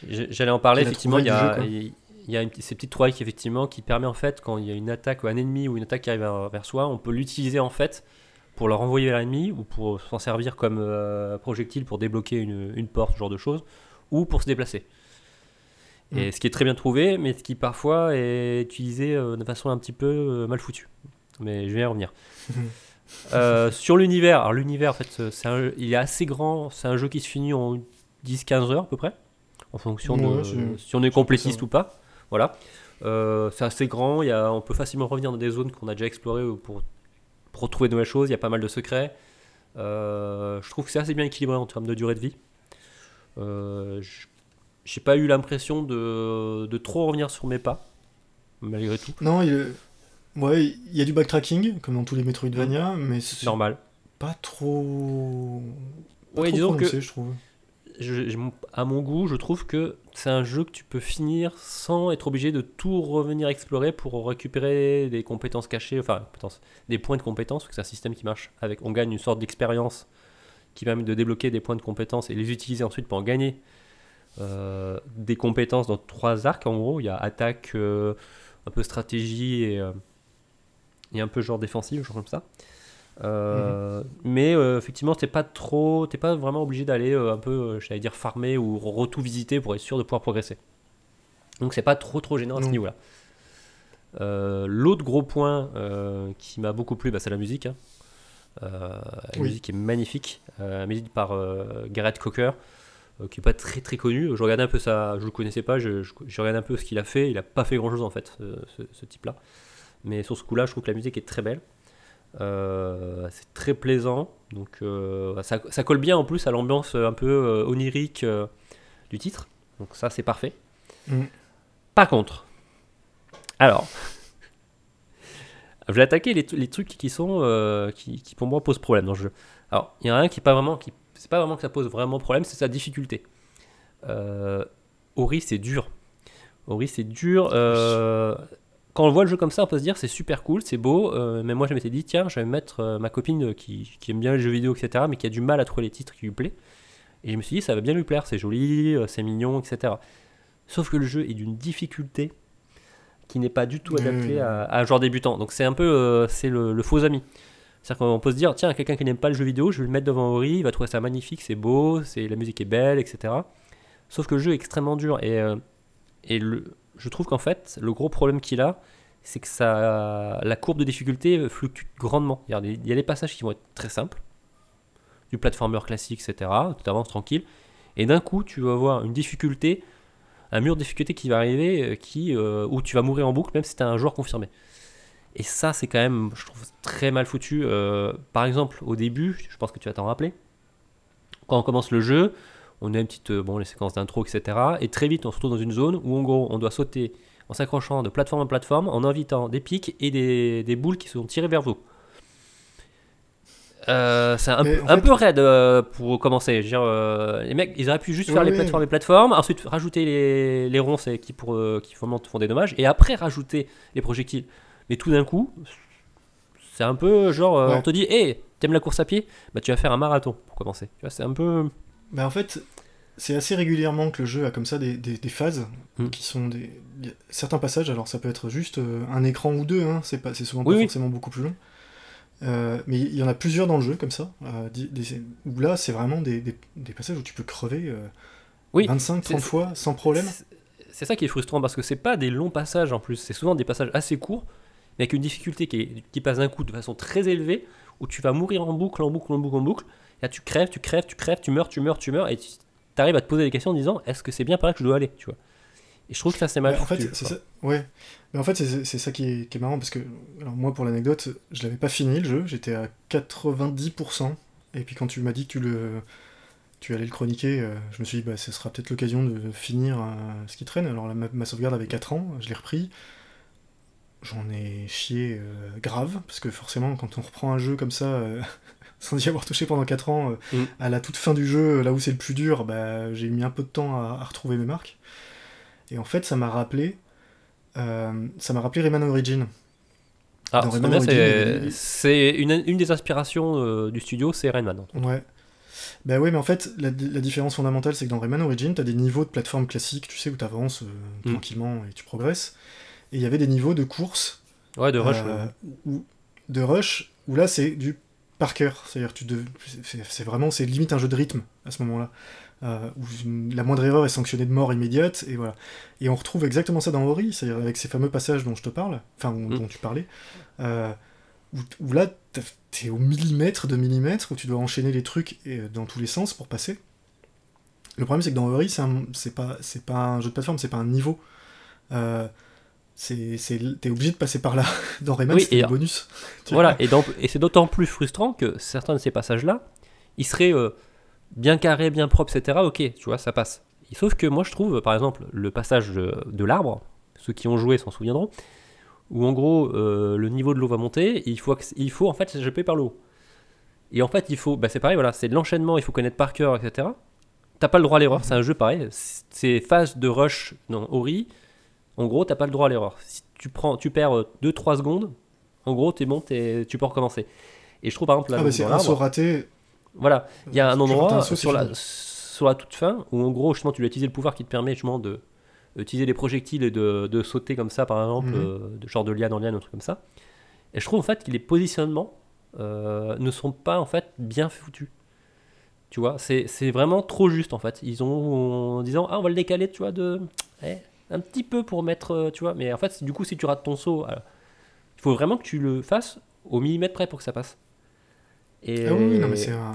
J'allais en parler, effectivement, il y a, trouvaille du il il y a une, ces petites trouvailles qui, effectivement, qui permet en fait, quand il y a une attaque ou un ennemi ou une attaque qui arrive vers, soi, on peut l'utiliser en fait pour le renvoyer vers l'ennemi ou pour s'en servir comme euh, projectile pour débloquer une, une porte, ce genre de choses, ou pour se déplacer. Et Mm. ce qui est très bien trouvé, mais ce qui parfois est utilisé euh, de façon un petit peu euh, mal foutue. Mais je vais y revenir. Euh, sur l'univers, alors l'univers en fait, c'est un, il est assez grand, c'est un jeu qui se finit en 10-15 heures à peu près, en fonction de c'est- si on est complétiste ou pas. Voilà. Euh, c'est assez grand, il y a, on peut facilement revenir dans des zones qu'on a déjà explorées pour, pour retrouver de nouvelles choses, il y a pas mal de secrets. Euh, je trouve que c'est assez bien équilibré en termes de durée de vie. Euh, j- j'ai pas eu l'impression de, de trop revenir sur mes pas, malgré tout. Non, il, est- ouais, il y a du backtracking, comme dans tous les Metroidvania, mais c'est Normal. pas trop. Pas Ouais, trop disons que- je trouve. je- je- à mon goût, je trouve que c'est un jeu que tu peux finir sans être obligé de tout revenir explorer pour récupérer des compétences cachées, enfin compétences, des points de compétences, parce que c'est un système qui marche avec, on gagne une sorte d'expérience qui permet de débloquer des points de compétences et les utiliser ensuite pour en gagner euh, des compétences dans trois arcs en gros. Il y a attaque, euh, un peu stratégie et, euh, et un peu genre défensive, genre comme ça. Euh, Mais euh, effectivement, t'es pas trop, t'es pas vraiment obligé d'aller euh, un peu, j'allais dire farmer ou re- tout visiter pour être sûr de pouvoir progresser. Donc c'est pas trop trop gênant à ce Non. niveau-là. Euh, L'autre gros point qui m'a beaucoup plu, bah, c'est la musique. hein. La Oui. musique est magnifique. La musique par Gareth Cocker, qui est pas très très connu. Je regardais un peu ça, je le connaissais pas, je, je, je regardais un peu ce qu'il a fait. Il a pas fait grand chose en fait, ce, ce- ce type-là. Mais sur ce coup-là, je trouve que la musique est très belle. Euh, c'est très plaisant. Donc euh, ça, ça colle bien en plus à l'ambiance un peu euh, onirique euh, du titre. Donc ça, c'est parfait. Mm. Par contre, alors, je vais attaquer les, les trucs qui sont euh, qui, qui pour moi posent problème dans le jeu. Alors, il y en a un qui est pas vraiment qui c'est pas vraiment que ça pose vraiment problème, c'est sa difficulté. Euh, Ori, c'est dur. Ori, c'est dur. euh, quand on voit le jeu comme ça, on peut se dire c'est super cool, c'est beau, euh, mais moi je m'étais dit, tiens, je vais mettre euh, ma copine qui, qui aime bien les jeux vidéo, etc., mais qui a du mal à trouver les titres qui lui plaisent. Et je me suis dit, ça va bien lui plaire, c'est joli, euh, c'est mignon, etc. Sauf que le jeu est d'une difficulté qui n'est pas du tout adaptée Mm. à, à un joueur débutant. Donc c'est un peu euh, c'est le, le faux ami. C'est-à-dire qu'on peut se dire, tiens, quelqu'un qui n'aime pas le jeu vidéo, je vais le mettre devant Ori, il va trouver ça magnifique, c'est beau, c'est la musique est belle, etc. Sauf que le jeu est extrêmement dur. Et, euh, et le, je trouve qu'en fait, le gros problème qu'il a, c'est que ça, la courbe de difficulté fluctue grandement. Il y, a des, passages qui vont être très simples, du platformer classique, etc. Tu avances tranquille. Et d'un coup, tu vas avoir une difficulté, un mur de difficulté qui va arriver, euh, qui, euh, où tu vas mourir en boucle, même si tu es un joueur confirmé. Et ça, c'est quand même, je trouve, très mal foutu. Euh, par exemple, au début, je pense que tu vas t'en rappeler, quand on commence le jeu, on a une petite, euh, bon, les séquences d'intro, etc. Et très vite, on se retrouve dans une zone où, en gros, on doit sauter en s'accrochant de plateforme en plateforme, en invitant des pics et des, des boules qui sont tirées vers vous. Euh, c'est un, un fait- peu raide euh, pour commencer. Je veux dire, euh, les mecs, ils auraient pu juste faire les plateformes et plateformes, ensuite rajouter les, les ronces qui, pour, qui font, font des dommages, et après rajouter les projectiles. Mais tout d'un coup, c'est un peu genre, Ouais. on te dit, hé, t'aimes la course à pied? Bah tu vas faire un marathon pour commencer. Tu vois, c'est un peu. Bah en fait, c'est assez régulièrement que le jeu a comme ça des, des- des phases Mm. qui sont des certains passages. Alors ça peut être juste euh, un écran ou deux, hein, c'est pas c'est souvent Oui, pas oui. forcément beaucoup plus long. Euh, mais il y en a plusieurs dans le jeu comme ça, euh, des- où là c'est vraiment des, passages où tu peux crever euh, Oui, 25, 30 c'est- fois sans problème. C'est- C'est ça qui est frustrant parce que c'est pas des longs passages en plus, c'est souvent des passages assez courts, mais avec une difficulté qui, est- qui passe d'un coup de façon très élevée, où tu vas mourir en boucle, en boucle, en boucle, en boucle. Là, tu crèves, tu crèves, tu crèves, tu meurs, tu meurs, tu meurs, et tu arrives à te poser des questions en disant est-ce que c'est bien par là que je dois aller tu vois Et je trouve que ça c'est mal en fait, c'est ça. Ouais. Mais en fait, c'est c'est ça qui est, qui est marrant parce que, alors moi, pour l'anecdote, je l'avais pas fini le jeu, j'étais à 90%. Et puis quand tu m'as dit que tu le, tu allais le chroniquer, euh, je me suis dit, bah, ce sera peut-être l'occasion de finir euh, ce qui traîne. Alors ma, ma sauvegarde avait 4 ans, je l'ai repris. J'en ai chié euh, grave parce que forcément, quand on reprend un jeu comme ça. euh, Sans y avoir touché pendant 4 ans, euh, Mm. à la toute fin du jeu, là où c'est le plus dur, bah, j'ai mis un peu de temps à- à retrouver mes marques. Et en fait, ça m'a rappelé, euh, ça m'a rappelé Rayman Origin. Ah, c'est une, une des inspirations euh, du studio, c'est Rayman. Ouais. Bah ouais, mais en fait, la, la différence fondamentale, c'est que dans Rayman Origin, t'as des niveaux de plateforme classique, tu sais, où t'avances euh, Mm. tranquillement et tu progresses. Et il y avait des niveaux de course, Ouais, de rush. euh, ouais. où- de rush, où là, c'est du par cœur. C'est-à-dire, tu dev- c'est vraiment, c'est limite un jeu de rythme à ce moment-là. euh, où une- la moindre erreur est sanctionnée de mort immédiate, et voilà. Et on retrouve exactement ça dans Ori, c'est-à-dire avec ces fameux passages dont je te parle, enfin, où- Mm. dont tu parlais, euh, où, où là, t'es au millimètre de millimètre, où tu dois enchaîner les trucs et, euh, dans tous les sens pour passer. Le problème, c'est que dans Ori, c'est un- pas, c'est pas un jeu de plateforme, c'est pas un niveau. Euh, t'es obligé de passer par là. Dans Rayman, Oui, et- des bonus. Voilà, et, et c'est d'autant plus frustrant que certains de ces passages-là, ils seraient euh, bien carrés, bien propres, etc. Ok, tu vois, ça passe. Et sauf que moi, je trouve, par exemple, le passage de, l'arbre, ceux qui ont joué s'en souviendront, où en gros, euh, le niveau de l'eau va monter, et il faut, il faut en fait s'échapper par le haut. Et en fait, il faut, bah, c'est pareil, voilà, c'est de l'enchaînement, il faut connaître par cœur, etc. T'as pas le droit à l'erreur, c'est un jeu pareil. C'est phase de rush dans Ori, en gros, t'as pas le droit à l'erreur. Si tu, prends, tu perds 2-3 secondes, en gros, t'es bon, t'es- tu peux recommencer. Et je trouve par exemple là, Ah dans c'est un saut raté. voilà, il y a un endroit sur, la, fini. sur la toute fin où en gros justement tu dois utiliser le pouvoir qui te permet justement de d'utiliser les projectiles et de, de sauter comme ça par exemple, Mhm. euh, de genre de liane en liane, un truc comme ça. Et je trouve en fait que les positionnements euh, ne sont pas en fait bien foutus. Tu vois, c'est c'est vraiment trop juste en fait. Ils ont en disant ah on va le décaler, tu vois, de. Eh, un petit peu pour mettre, euh, tu vois. Mais en fait, du coup, si tu rates ton saut, alors, il faut vraiment que tu le fasses au millimètre près pour que ça passe. Et, Ah oui, oui, non, mais c'est un.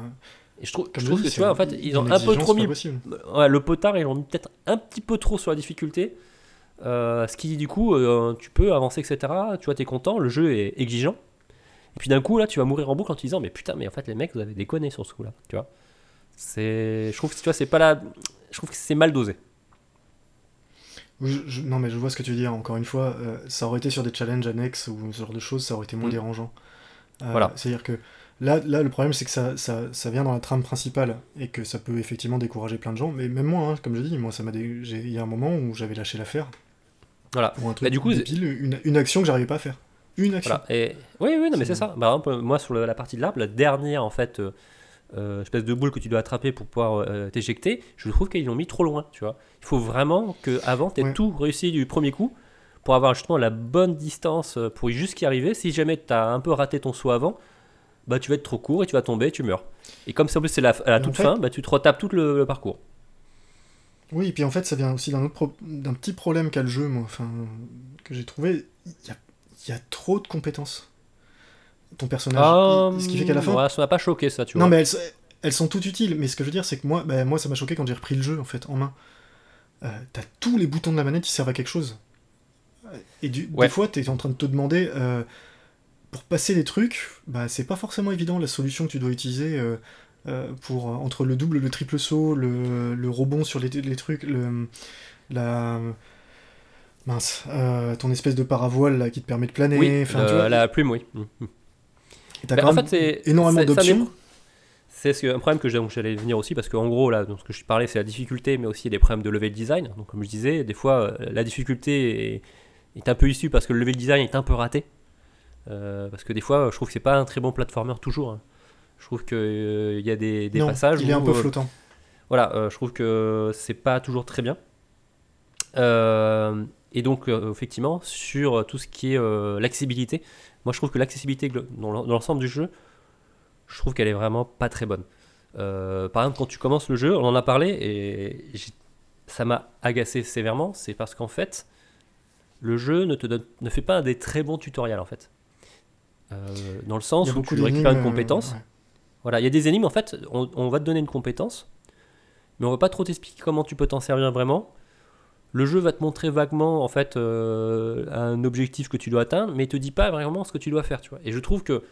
et je trouve, je trouve que tu vois, en fait, ils ont un peu trop mis. Ouais, le potard, ils l'ont mis peut-être un petit peu trop sur la difficulté. Euh, ce qui, du coup, euh, tu peux avancer, etc. Tu vois, t'es content, le jeu est exigeant. Et puis d'un coup, là, tu vas mourir en boucle en te disant, mais putain, mais en fait, les mecs, vous avez déconné sur ce coup-là. Tu vois C'est. Je trouve que, tu vois, c'est pas la. Je trouve que c'est mal dosé. Oui, je- je- non, mais je vois ce que tu veux dire. Encore une fois, euh, ça aurait été sur des challenges annexes ou ce genre de choses, ça aurait été moins Mm. dérangeant. Euh, Voilà. C'est-à-dire que là, là, le problème, c'est que ça, ça, ça vient dans la trame principale et que ça peut effectivement décourager plein de gens. Mais même moi, hein, comme je dis, moi, ça m'a dé- j'ai- il y a un moment où j'avais lâché l'affaire Voilà. pour un truc Bah, du coup, débile, une, une action que j'arrivais pas à faire. Une action. Voilà. Et... Oui, oui, non, mais C'est- ça. Par exemple, moi, sur le- la partie de l'arbre, la dernière, en fait, euh, euh, espèce de boule que tu dois attraper pour pouvoir euh, t'éjecter, je trouve qu'ils l'ont mis trop loin, tu vois. Il faut vraiment que avant tu aies Ouais. tout réussi du premier coup pour avoir justement la bonne distance euh, pour jusqu'y arriver. Si jamais tu as un peu raté ton saut avant, bah tu vas être trop court et tu vas tomber, tu meurs. Et comme c'est en plus c'est la, à la en toute fait- fin, bah tu te retapes tout le, le parcours. Oui, et puis en fait, ça vient aussi d'un pro- petit problème qu'a le jeu, moi, enfin, que j'ai trouvé. Il y a, il y a trop de compétences. Ton personnage. Il- ce qui fait qu'à la fin. Ouais, ça m'a pas choqué ça, tu non, vois. mais elles, elles sont toutes utiles. Mais ce que je veux dire, c'est que moi, bah, moi, ça m'a choqué quand j'ai repris le jeu, en fait, en main. Euh, T'as tous les boutons de la manette qui servent à quelque chose. Euh, Et du, Ouais. des fois, t'es en train de te demander. euh, pour passer des trucs, bah, c'est pas forcément évident la solution que tu dois utiliser. euh, euh, pour entre le double, le triple saut, le, le rebond sur les, les trucs, le, la mince, euh, ton espèce de paravoile là qui te permet de planer. oui, enfin, le- tu vois, la plume, oui. Et t'as Bah, quand en même fait, c'est énormément d'options. un problème que j'allais venir aussi parce qu'en gros là, donc ce que je parlais, c'est la difficulté, mais aussi des problèmes de level design. Donc comme je disais, des fois euh, la difficulté est, est un peu issue parce que le level design est un peu raté. Euh, parce que des fois, je trouve que c'est pas un très bon platformer toujours. hein. Je trouve qu'il y a des, des non, passages il est un peu euh, flottant. voilà, euh, je trouve que c'est pas toujours très bien. Euh, et donc, euh, effectivement, sur tout ce qui est euh, l'accessibilité, moi je trouve que l'accessibilité dans l'en- dans l'ensemble du jeu, je trouve qu'elle est vraiment pas très bonne. Euh, par exemple, quand tu commences le jeu, on en a parlé et ça m'a agacé sévèrement, c'est parce qu'en fait, le jeu ne te donne, ne fait pas des très bons tutoriels en fait. Euh, dans le sens où tu récupères une euh, compétence. ouais. Voilà, il y a des énigmes, en fait, on, on va te donner une compétence, mais on va pas trop t'expliquer comment tu peux t'en servir vraiment. Le jeu va te montrer vaguement, en fait, euh, un objectif que tu dois atteindre, mais il te dit pas vraiment ce que tu dois faire, tu. Et je trouve que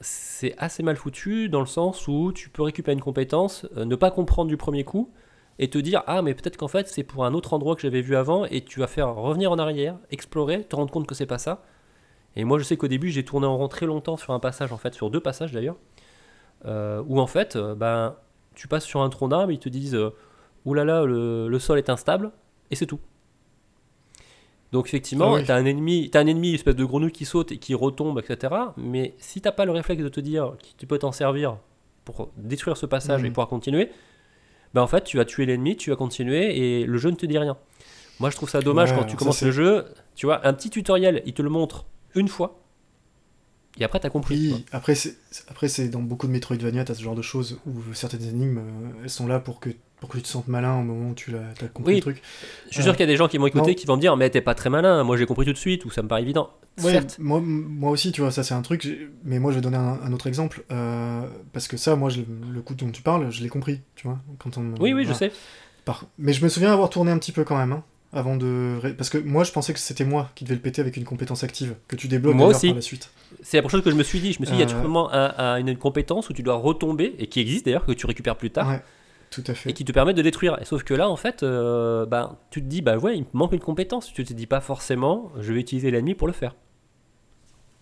c'est assez mal foutu dans le sens où tu peux récupérer une compétence, euh, ne pas comprendre du premier coup, et te dire ah mais peut-être qu'en fait c'est pour un autre endroit que j'avais vu avant, et tu vas faire revenir en arrière, explorer, te rendre compte que c'est pas ça. Et moi je sais qu'au début j'ai tourné en rond très longtemps sur un passage, en fait, sur deux passages d'ailleurs euh, où en fait, ben, tu passes sur un tronc d'arbre, ils te disent oulala, le, le sol est instable, et c'est tout. Donc effectivement, Ah oui. t'as un ennemi, t'as un ennemi, une espèce de grenouille qui saute et qui retombe, etc. Mais si t'as pas le réflexe de te dire que tu peux t'en servir pour détruire ce passage Mhm. et pouvoir continuer, ben en fait tu vas tuer l'ennemi, tu vas continuer et le jeu ne te dit rien. Moi je trouve ça dommage Ouais, quand tu commences le jeu, tu vois, un petit tutoriel, il te le montre une fois, et après t'as compris. Oui, après c'est après c'est dans beaucoup de Metroidvania, t'as ce genre de choses où certaines énigmes, euh, elles sont là pour que pour que tu te sentes malin au moment où tu t'as compris Oui. le truc. Je suis sûr qu'il y a des gens qui vont écouter, Non. qui vont me dire mais t'es pas très malin, moi j'ai compris tout de suite ou ça me paraît évident. Ouais, Certes. moi, moi aussi, tu vois, ça c'est un truc, mais moi je vais donner un, un autre exemple, euh, parce que ça, moi, je- le coup dont tu parles, je l'ai compris, tu vois, quand on... Oui oui je sais. Par- Mais je me souviens avoir tourné un petit peu quand même, hein, avant de... Parce que moi, je pensais que c'était moi qui devais le péter avec une compétence active, que tu débloques Moi aussi. par la suite. C'est la première chose que je me suis dit. Je me suis dit il y a Euh. sûrement un- un- une compétence où tu dois retomber et qui existe d'ailleurs que tu récupères plus tard. Ouais, tout à fait. Et qui te permet de détruire. Sauf que là, en fait, euh, ben, tu te dis, bah ouais, il me manque une compétence. Tu te dis pas forcément, je vais utiliser l'ennemi pour le faire.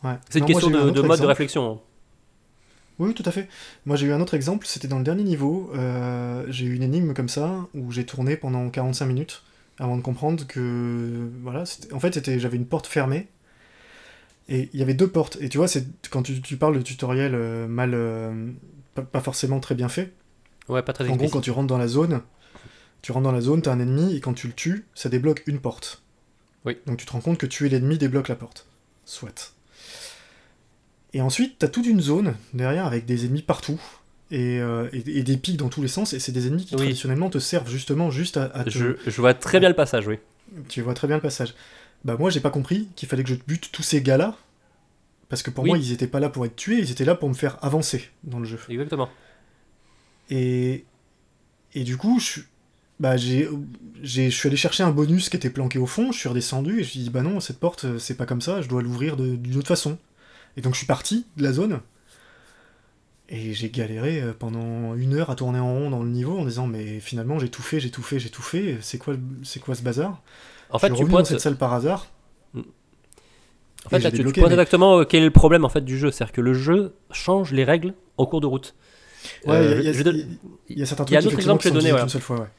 Ouais. C'est une moi, question un de, mode de réflexion. hein. Oui, tout à fait. Moi, j'ai eu un autre exemple, c'était dans le dernier niveau. euh, j'ai eu une énigme comme ça, où j'ai tourné pendant 45 minutes, avant de comprendre que... Voilà, en fait, c'était, j'avais une porte fermée, et il y avait deux portes. Et tu vois, c'est quand tu, tu parles de tutoriel euh, mal... euh, pas, pas forcément très bien fait. Ouais, pas très En gros, quand tu rentres dans la zone, tu rentres dans la zone, t'as un ennemi, et quand tu le tues, ça débloque une porte. Oui. Donc tu te rends compte que tuer l'ennemi débloque la porte. Soit. Et ensuite, t'as toute une zone derrière avec des ennemis partout. Et, euh, et- et des pics dans tous les sens, et c'est des ennemis qui Oui. traditionnellement te servent justement juste à, à te... Je, je vois très bien le passage, oui. Tu vois très bien le passage. Bah moi j'ai pas compris qu'il fallait que je bute tous ces gars-là. Parce que pour Oui. moi ils étaient pas là pour être tués, ils étaient là pour me faire avancer dans le jeu. Exactement. Et, et du coup, je, suis- bah, j'ai, j'ai, je suis allé chercher un bonus qui était planqué au fond, je suis redescendu et je me suis dit, bah non, cette porte, euh, c'est pas comme ça, je dois l'ouvrir de- d'une autre façon. Et donc je suis parti de la zone, et j'ai galéré euh, pendant une heure à tourner en rond dans le niveau en disant, mais finalement j'ai tout fait, j'ai tout fait, j'ai tout fait, c'est quoi, c'est quoi ce bazar? En fait, tu dans pointes. cette salle par hasard. En fait, là, j'ai tu, tu débloqué, pointes mais- exactement euh, quel est le problème en fait du jeu. C'est-à-dire que le jeu change les règles en cours de route. Ouais, Euh, il y a- il y, donne- a- il y a certains il y a trucs un autre effectivement, exemple que donner, utilisés voilà. fois, ouais.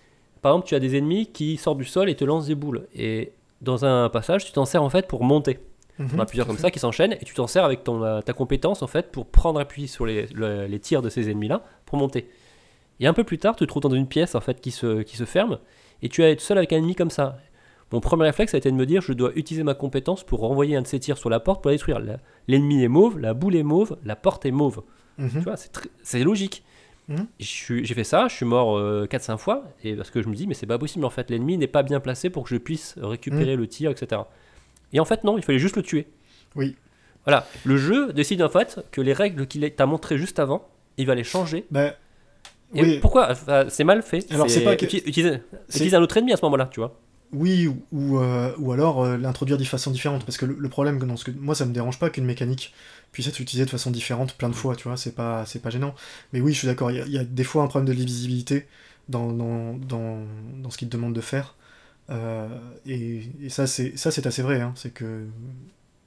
Par exemple, tu as des ennemis qui sortent du sol et te lancent des boules. Et dans un passage, tu t'en sers en fait pour monter. Mhm, On a plusieurs tout comme ça qui s'enchaînent et tu t'en sers avec ton, euh, ta compétence en fait pour prendre appui sur les, le- les tirs de ces ennemis-là pour monter. Et un peu plus tard, tu te trouves dans une pièce en fait qui se, qui se ferme et tu vas être seul avec un ennemi comme ça. Mon premier réflexe a été de me dire je dois utiliser ma compétence pour renvoyer un de ces tirs sur la porte pour la détruire. L'ennemi est mauve, la boule est mauve, la porte est mauve. Mhm. Tu vois, c'est logique. Mhm. J'ai fait ça, je suis mort 4-5 fois, et parce que je me dis, mais c'est pas possible en fait, l'ennemi n'est pas bien placé pour que je puisse récupérer le tir, etc. Et en fait, non, il fallait juste le tuer. Oui. Voilà, le jeu décide en fait que les règles qu'il t'a montrées juste avant, il va les changer. Bah, Et oui, pourquoi? C'est mal fait. Alors, c'est pas que- uti- utiliser, utiliser un autre ennemi à ce moment-là, tu vois. Oui, ou, ou, euh, ou alors euh, l'introduire de façon différente. Parce que le, le problème, dans ce que moi, ça me dérange pas qu'une mécanique puisse être utilisée de façon différente plein de fois, tu vois, c'est pas, c'est pas gênant. Mais oui, je suis d'accord, il y, a- il y a des fois un problème de lisibilité dans, dans, dans, dans ce qu'il te demande de faire. Euh, et, et ça, c'est ça, c'est assez vrai. Hein, c'est que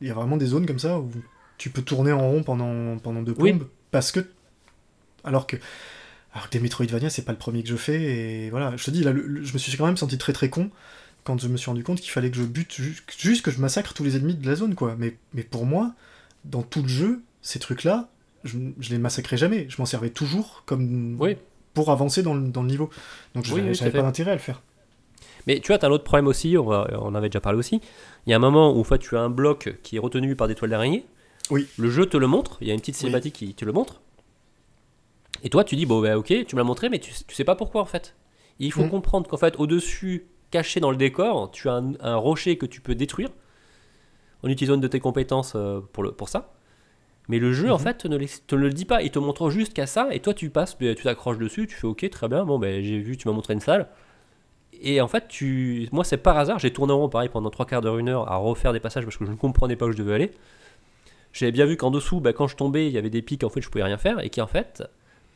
il y a vraiment des zones comme ça où tu peux tourner en rond pendant, pendant deux Oui. plombes parce que. Alors que. Alors que des Metroidvania, c'est pas le premier que je fais, et voilà. Je te dis, là, le- le- je me suis quand même senti très très con quand je me suis rendu compte qu'il fallait que je bute ju- juste que je massacre tous les ennemis de la zone, quoi. Mais, mais pour moi, dans tout le jeu, ces trucs-là, je, je les massacrais jamais. Je m'en servais toujours comme Oui. pour avancer dans le, dans le niveau. Donc Oui, oui, j'avais fait. pas d'intérêt à le faire. Mais tu vois, tu as un autre problème aussi, on, va- on en avait déjà parlé aussi. Il y a un moment où en fait, tu as un bloc qui est retenu par des toiles d'araignée. Oui. Le jeu te le montre, il y a une petite Oui. cinématique qui te le montre. Et toi, tu dis, bon, bah, ok, tu me l'as montré, mais tu, tu sais pas pourquoi en fait. Il faut Mm. comprendre qu'en fait, au-dessus, caché dans le décor, tu as un, un rocher que tu peux détruire en utilisant une de tes compétences euh, pour, le, pour ça. Mais le jeu, en Mhm. fait, ne, te ne le dit pas. Il te montre juste qu'à ça, et toi, tu passes, bah, tu t'accroches dessus, tu fais ok, très bien, bon, ben j'ai vu, tu m'as montré une salle. Et en fait, tu... moi, c'est par hasard, j'ai tourné en rond pareil pendant trois quarts d'heure, une heure à refaire des passages parce que je ne comprenais pas où je devais aller. J'avais bien vu qu'en dessous, bah, quand je tombais, il y avait des pics, en fait, je pouvais rien faire, et qui en fait,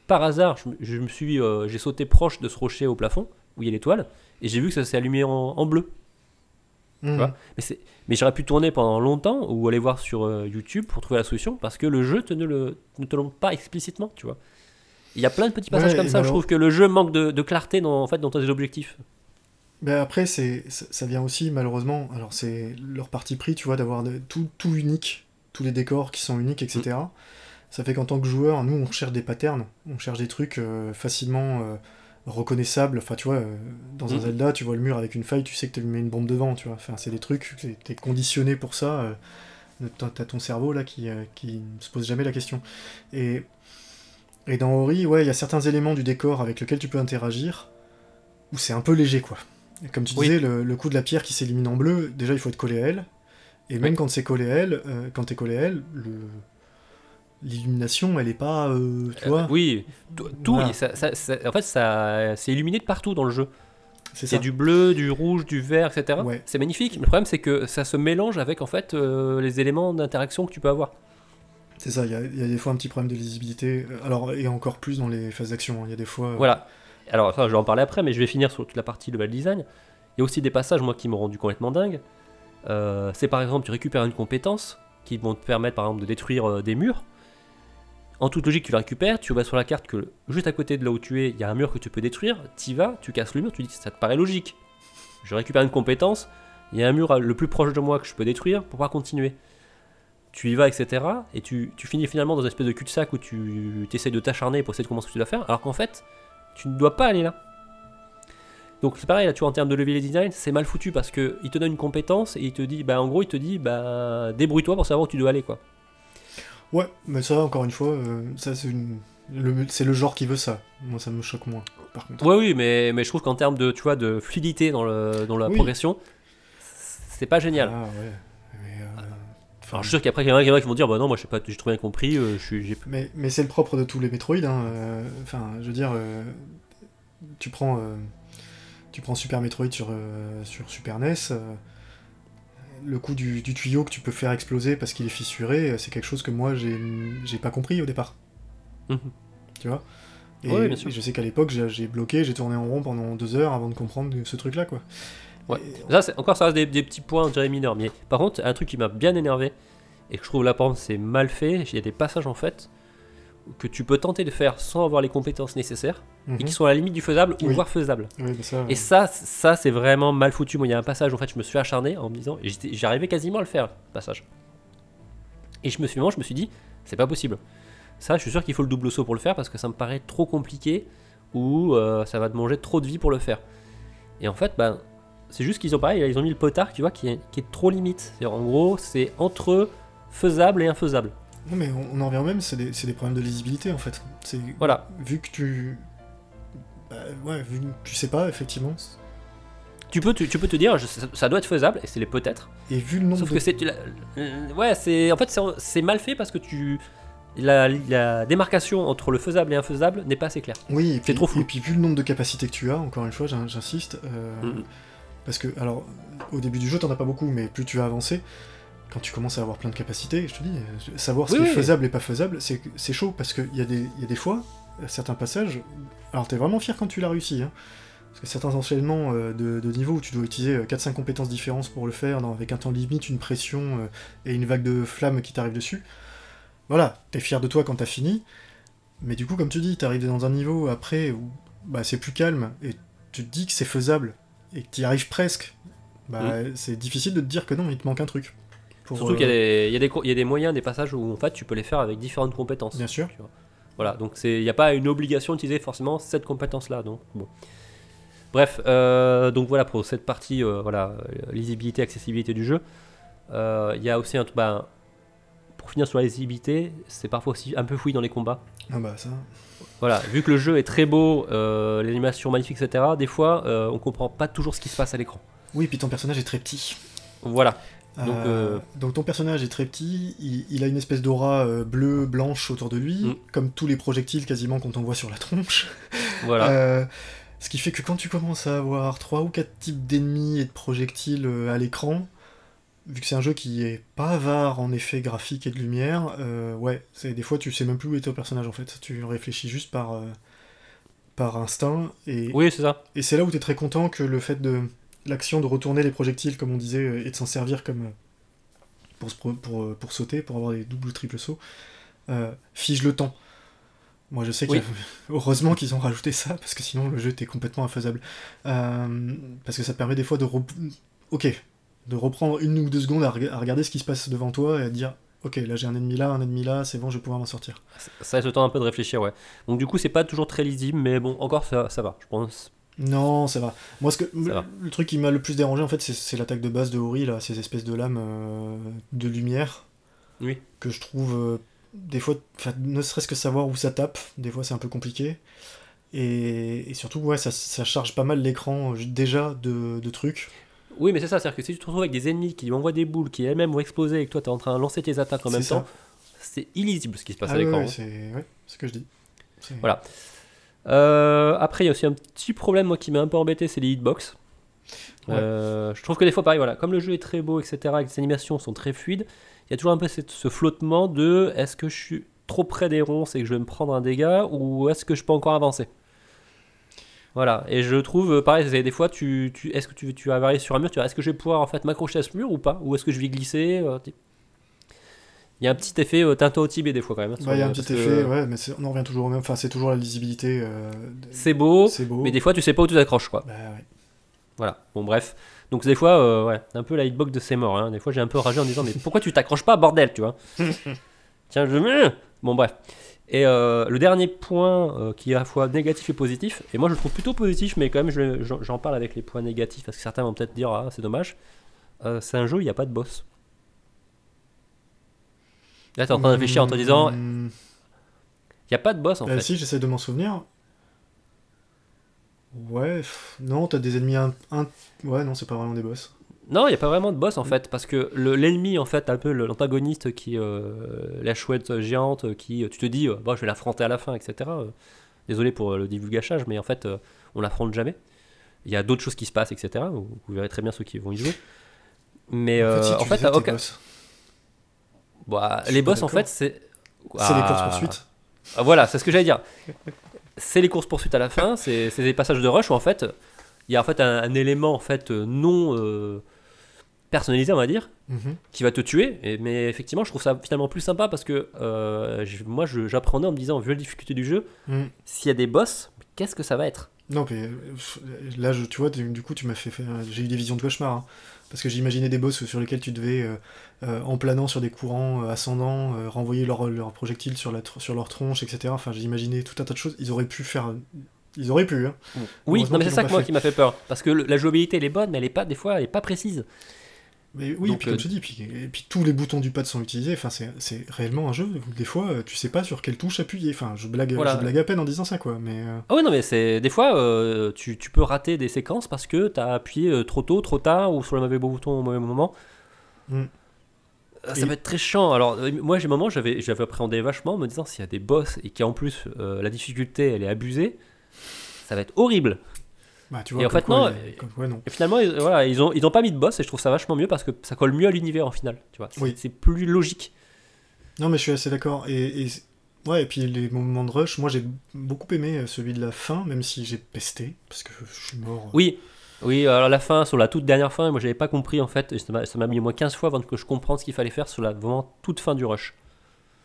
par hasard, je, me- je me suis, euh, j'ai sauté proche de ce rocher au plafond où il y a l'étoile, et j'ai vu que ça s'est allumé en, en bleu. Mhm. vois? Mais, mais j'aurais pu tourner pendant longtemps ou aller voir sur euh, YouTube pour trouver la solution parce que le jeu te ne, le, ne te le montre pas explicitement, tu vois? Il y a plein de petits passages Ouais, comme ça, je alors- trouve que le jeu manque de, de clarté dans, en fait, dans tes objectifs. Ben après, c'est, ça vient aussi, malheureusement, alors c'est leur parti pris, tu vois, d'avoir de- tout, tout unique, tous les décors qui sont uniques, etc. Ça fait qu'en tant que joueur, nous, on cherche des patterns, on cherche des trucs euh, facilement euh, reconnaissables. Enfin, tu vois, euh, dans un Mhm. Zelda, tu vois le mur avec une faille, tu sais que tu mets une bombe devant, tu vois. Enfin, c'est des trucs, t'es- t'es conditionné pour ça. t'as, t'as ton cerveau, là, qui, qui ne se pose jamais la question. Et, et dans Ori, ouais, il y a certains éléments du décor avec lesquels tu peux interagir, où c'est un peu léger, quoi. Comme tu Oui. disais, le, le coup de la pierre qui s'élimine en bleu, déjà il faut être collé à elle. Et même Oui. quand c'est collé à elle, euh, quand t'es collé à elle, le... l'illumination, elle est pas, euh, tu vois, Euh, oui, tout, Voilà. ça- ça- ça- en fait, ça, c'est illuminé de partout dans le jeu. c'est C'est du bleu, du rouge, du vert, etc. Ouais. C'est magnifique. Le problème, c'est que ça se mélange avec en fait euh, les éléments d'interaction que tu peux avoir. C'est ça, il y, y a des fois un petit problème de lisibilité. Euh, Alors, et encore plus dans les phases d'action, hein. il y a des fois... Voilà. Alors, ça, je vais en parler après, mais je vais finir sur toute la partie level design. Il y a aussi des passages, moi, qui m'ont rendu complètement dingue. Euh, c'est par exemple, tu récupères une compétence qui vont te permettre, par exemple, de détruire euh, des murs. En toute logique, tu la récupères, tu vois sur la carte que juste à côté de là où tu es, il y a un mur que tu peux détruire. Tu vas, tu casses le mur, tu dis ça te paraît logique. Je récupère une compétence, il y a un mur à- le plus proche de moi que je peux détruire pour pouvoir continuer. Tu y vas, etc. Et tu, tu finis finalement dans une espèce de cul-de-sac où tu essaies de t'acharner pour essayer de commencer ce que tu dois faire, alors qu'en fait, tu ne dois pas aller là. Donc c'est pareil là, tu vois, en termes de level design, c'est mal foutu parce que il te donne une compétence et il te dit, bah en gros, il te dit, bah débrouille-toi pour savoir où tu dois aller quoi. Ouais, mais ça, encore une fois, euh, ça c'est une... le, genre qui veut ça. Moi, ça me choque moins, par contre. Ouais, oui, mais, mais je trouve qu'en termes de, tu vois, de fluidité dans, le, dans la Oui. progression, c'est pas génial. Ah ouais. Alors je suis sûr qu'après il y en a qui vont dire bah non moi je sais pas j'ai trop bien compris euh, je suis j'ai- mais, mais c'est le propre de tous les Metroid. hein, euh, Enfin, je veux dire, euh, tu prends, euh, tu prends Super Metroid sur, euh, sur Super NES. euh, le coup du, du tuyau que tu peux faire exploser parce qu'il est fissuré, euh, c'est quelque chose que moi j'ai j'ai pas compris au départ. Mhm. Tu vois? Et, Ouais, bien sûr. et je sais qu'à l'époque j'ai j'ai bloqué, j'ai tourné en rond pendant deux heures avant de comprendre ce truc-là quoi. Ouais. Ça, c'est- encore, ça reste des, des petits points, dirais, mineurs. Mais par contre, un truc qui m'a bien énervé, et que je trouve là, par exemple, c'est mal fait, il y a des passages, en fait, que tu peux tenter de faire sans avoir les compétences nécessaires, Mhm. et qui sont à la limite du faisable, ou Oui. voire mais ça, Et ça, ça c'est vraiment mal foutu. Moi, il y a un passage, en fait, je me suis acharné en me disant, et j'arrivais quasiment à le faire, le passage. Et je me suis, je me suis dit, c'est pas possible. Ça, je suis sûr qu'il faut le double saut pour le faire, parce que ça me paraît trop compliqué, ou euh, ça va te manger trop de vie pour le faire. Et en fait, ben, c'est juste qu'ils ont pareil, ils ont mis le potard, tu vois, qui est, qui est trop limite. C'est-à-dire, en gros, c'est entre faisable et infaisable. Non, mais on, on en revient au même, c'est des, c'est des problèmes de lisibilité en fait. C'est Voilà. vu que tu. bah, ouais, vu que tu sais pas, effectivement. Tu peux, tu, tu peux te dire, je- ça, ça doit être faisable, et c'est les peut-être. Et vu le nombre Sauf de. que c'est. euh, Ouais, c'est. En fait, c'est- c'est mal fait parce que tu. La, la démarcation entre le faisable et infaisable n'est pas assez claire. Oui, puis, trop flou. Et puis, vu le nombre de capacités que tu as, encore une fois, j'in- j'insiste. euh, Mhm. Parce que, alors, au début du jeu, t'en as pas beaucoup, mais plus tu vas avancer, quand tu commences à avoir plein de capacités, je te dis, euh, savoir ce Oui, qui est faisable et pas faisable, c'est chaud parce qu'il y, a des- il y a des fois, euh, certains passages, alors t'es vraiment fier quand tu l'as réussi, hein, parce que certains enchaînements euh, de, de niveau où tu dois utiliser euh, 4-5 compétences différentes pour le faire, dans- avec un temps limite, une pression euh, et une vague de flammes qui t'arrive dessus, voilà, t'es fier de toi quand t'as fini, mais du coup, comme tu dis, t'arrives dans un niveau après où bah, c'est plus calme et tu te dis que c'est faisable et que t'y arrives presque, bah, c'est difficile de te dire que non, il te manque un truc. Pour, Mm. Surtout euh, qu'il y, a des- il y, a des co- il y a des moyens, des passages où en fait tu peux les faire avec différentes compétences. Bien sûr. tu vois. Voilà, donc il n'y a pas une obligation d'utiliser forcément cette compétence-là. Donc bon. Bref, euh, donc voilà pour cette partie, euh, voilà, euh, lisibilité, accessibilité du jeu. Euh, Il y a aussi un truc, bah, pour finir sur la lisibilité, c'est parfois aussi un peu fouillis dans les combats. Ah bah ça. Voilà, vu que le jeu est très beau, euh, l'animation magnifique, etc., des fois euh, on comprend pas toujours ce qui se passe à l'écran. Oui, puis ton personnage est très petit. Voilà, Donc, Euh, euh, donc ton personnage est très petit, il, il a une espèce d'aura bleue, blanche autour de lui, Mm. comme tous les projectiles quasiment qu'on t'envoie sur la tronche. voilà. Ce qui fait que quand tu commences à avoir 3 ou 4 types d'ennemis et de projectiles à l'écran, vu que c'est un jeu qui est pas avare en effets graphiques et de lumière, euh, ouais, c'est des fois tu sais même plus où est ton personnage en fait. Tu réfléchis juste par, euh, par instinct et, Oui, c'est ça. et c'est là où tu es très content que le fait de l'action de retourner les projectiles, comme on disait, euh, et de s'en servir comme pour, se pour, pour sauter, pour avoir des doubles ou triples sauts, euh, fige le temps. Moi je sais Oui. que heureusement qu'ils ont rajouté ça, parce que sinon le jeu était complètement infaisable. Parce que ça permet des fois de... Ok, de reprendre une ou deux secondes à, reg- à regarder ce qui se passe devant toi et à te dire... Ok, là j'ai un ennemi là, un ennemi là, c'est bon, je vais pouvoir m'en sortir. Ça laisse le temps un peu de réfléchir, ouais. Donc du coup, c'est pas toujours très lisible, mais bon, encore ça, ça va, je pense. Non, ça va. Moi, ce que, le truc qui m'a le plus dérangé, en fait, c'est- l'attaque de base de Ori, là, ces espèces de lames euh, de lumière. Oui. Que je trouve, euh, des fois, ne serait-ce que savoir où ça tape, des fois c'est un peu compliqué. Et, et surtout, ouais, ça, ça charge pas mal l'écran euh, déjà de, de trucs. Oui, mais c'est ça, c'est-à-dire que si tu te retrouves avec des ennemis qui lui envoient des boules, qui elles-mêmes vont exploser, et que toi t'es en train de lancer tes attaques en même ça. temps, c'est illisible ce qui se passe Ah à l'écran. c'est ouais, c'est ce que je dis. Voilà. Euh, après, il y a aussi un petit problème moi, qui m'a un peu embêté, c'est les hitbox. Ouais. Euh, je trouve que des fois, pareil, voilà, comme le jeu est très beau, etc., et que les animations sont très fluides, il y a toujours un peu cette- ce flottement de est-ce que je suis trop près des ronces et que je vais me prendre un dégât, ou est-ce que je peux encore avancer? Voilà, et je trouve, euh, pareil, des fois, tu, tu, est-ce que tu, tu vas varier sur un mur, tu vas, est-ce que je vais pouvoir en fait m'accrocher à ce mur ou pas? Ou est-ce que je vais glisser euh, Il y a un petit effet euh, Tintin au Tibet des fois quand même. hein, Bah, il y a un petit que effet, ouais, mais on en revient toujours au même. Enfin, c'est toujours la lisibilité. euh, C'est beau, c'est beau. mais des fois tu sais pas où tu t'accroches quoi. Bah, ouais. Voilà, bon bref. Donc des fois, euh, ouais, un peu la hitbox de c'est mort. Hein. Des fois j'ai un peu ragé en disant mais pourquoi tu t'accroches pas bordel, tu vois? Tiens, je. Bon bref. Et euh, le dernier point euh, qui est à la fois négatif et positif, et moi je le trouve plutôt positif, mais quand même j'en parle avec les points négatifs parce que certains vont peut-être dire ah c'est dommage. Euh, c'est un jeu où il n'y a pas de boss. Là t'es en train de réfléchir en te disant il Hmm, n'y a pas de boss en fait. si, j'essaie de m'en souvenir. Ouais, pff, non, t'as des ennemis un, un- Ouais, non, c'est pas vraiment des boss. Non, il n'y a pas vraiment de boss en fait, parce que le- l'ennemi, en fait, un peu l'antagoniste qui. euh, la chouette géante, qui. Tu te dis, euh, Bon, je vais l'affronter à la fin, etc. Euh, Désolé pour euh, le divulgachage, mais en fait, euh, on l'affronte jamais. Il y a d'autres choses qui se passent, etc. Vous, vous verrez très bien ceux qui vont y jouer. Mais En euh, fait, si en fait, aucun- boss, Bah, les boss, en fait, c'est. c'est les Ah. courses poursuites. Ah, Voilà, c'est ce que j'allais dire. C'est les courses poursuites à la fin, c'est des passages de rush où en fait il y a en fait un, un élément en fait euh, non euh, personnalisé, on va dire, Mhm. qui va te tuer. Et, mais effectivement, je trouve ça finalement plus sympa parce que euh, je- moi j'apprenais en me disant, vu la difficulté du jeu, Mhm. s'il y a des boss, qu'est-ce que ça va être? Non, mais euh, là, je, tu vois, du coup, tu m'as fait faire. J'ai eu des visions de cauchemar. hein. parce que j'imaginais des boss sur lesquels tu devais, euh, euh, en planant sur des courants euh, ascendants, euh, renvoyer leurs leur projectiles sur, la, tr- sur leur tronche, etc. Enfin, j'imaginais tout un tas de choses. Ils auraient pu faire. Ils auraient pu, hein. Oui, non, mais c'est ça que moi fait. qui m'a fait peur. Parce que le- la jouabilité elle est bonne, mais elle est pas, des fois, elle est pas précise. Mais oui, Donc, et puis comme euh, je te dis, puis, et puis tous les boutons du pad sont utilisés. Enfin, c'est réellement un jeu. où Des fois, euh, tu sais pas sur quelle touche appuyer. Enfin, je blague, Voilà. je blague à peine en disant ça, quoi. Mais euh, Ah ouais, non, mais c'est des fois, euh, tu, tu peux rater des séquences parce que tu as appuyé trop tôt, trop tard, ou sur le mauvais bouton au mauvais moment. Mm. Euh, Ça Et- va être très chiant. Alors, moi, j'ai un moment, j'avais j'avais appréhendé vachement en me disant s'il y a des boss et qu'en plus euh, la difficulté elle est abusée, ça va être horrible. Bah, tu vois. Et en fait, quoi, non, il quoi. Et finalement, ils, voilà, ils ont, ils ont pas mis de boss et je trouve ça vachement mieux parce que ça colle mieux à l'univers en final. Tu vois, c'est Oui. c'est plus logique. Non, mais je suis assez d'accord. Et, et- ouais, et puis les moments de rush, moi j'ai beaucoup aimé euh, celui de la fin, même si j'ai pesté, parce que je suis mort. Oui, oui, alors la fin, sur la toute dernière fin, moi j'avais pas compris en fait, et ça m'a ça m'a mis au moins 15 fois avant que je comprenne ce qu'il fallait faire sur la vraiment toute fin du rush.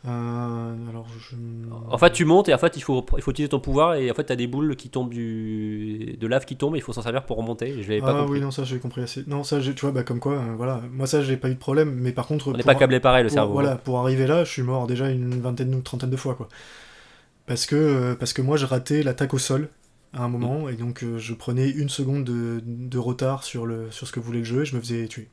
Euh, alors, je. En fait, tu montes et en fait, il faut, il faut utiliser ton pouvoir et en fait, t'as des boules qui tombent du, de lave qui tombent et il faut s'en servir pour remonter. Je l'avais pas Ah compris. oui, non, ça j'ai compris assez. Non, ça, j'ai- tu vois, bah, comme quoi, euh, voilà. Moi, ça, j'ai pas eu de problème, mais par contre. On n'est pas câblé pareil le pour- cerveau. Voilà, pour arriver là, je suis mort déjà une vingtaine ou trentaine de fois, quoi. Parce que, euh, parce que moi, je ratais l'attaque au sol à un moment, Mm. et donc je prenais une seconde de, de retard sur, le, sur ce que voulait le jeu, et je me faisais tuer.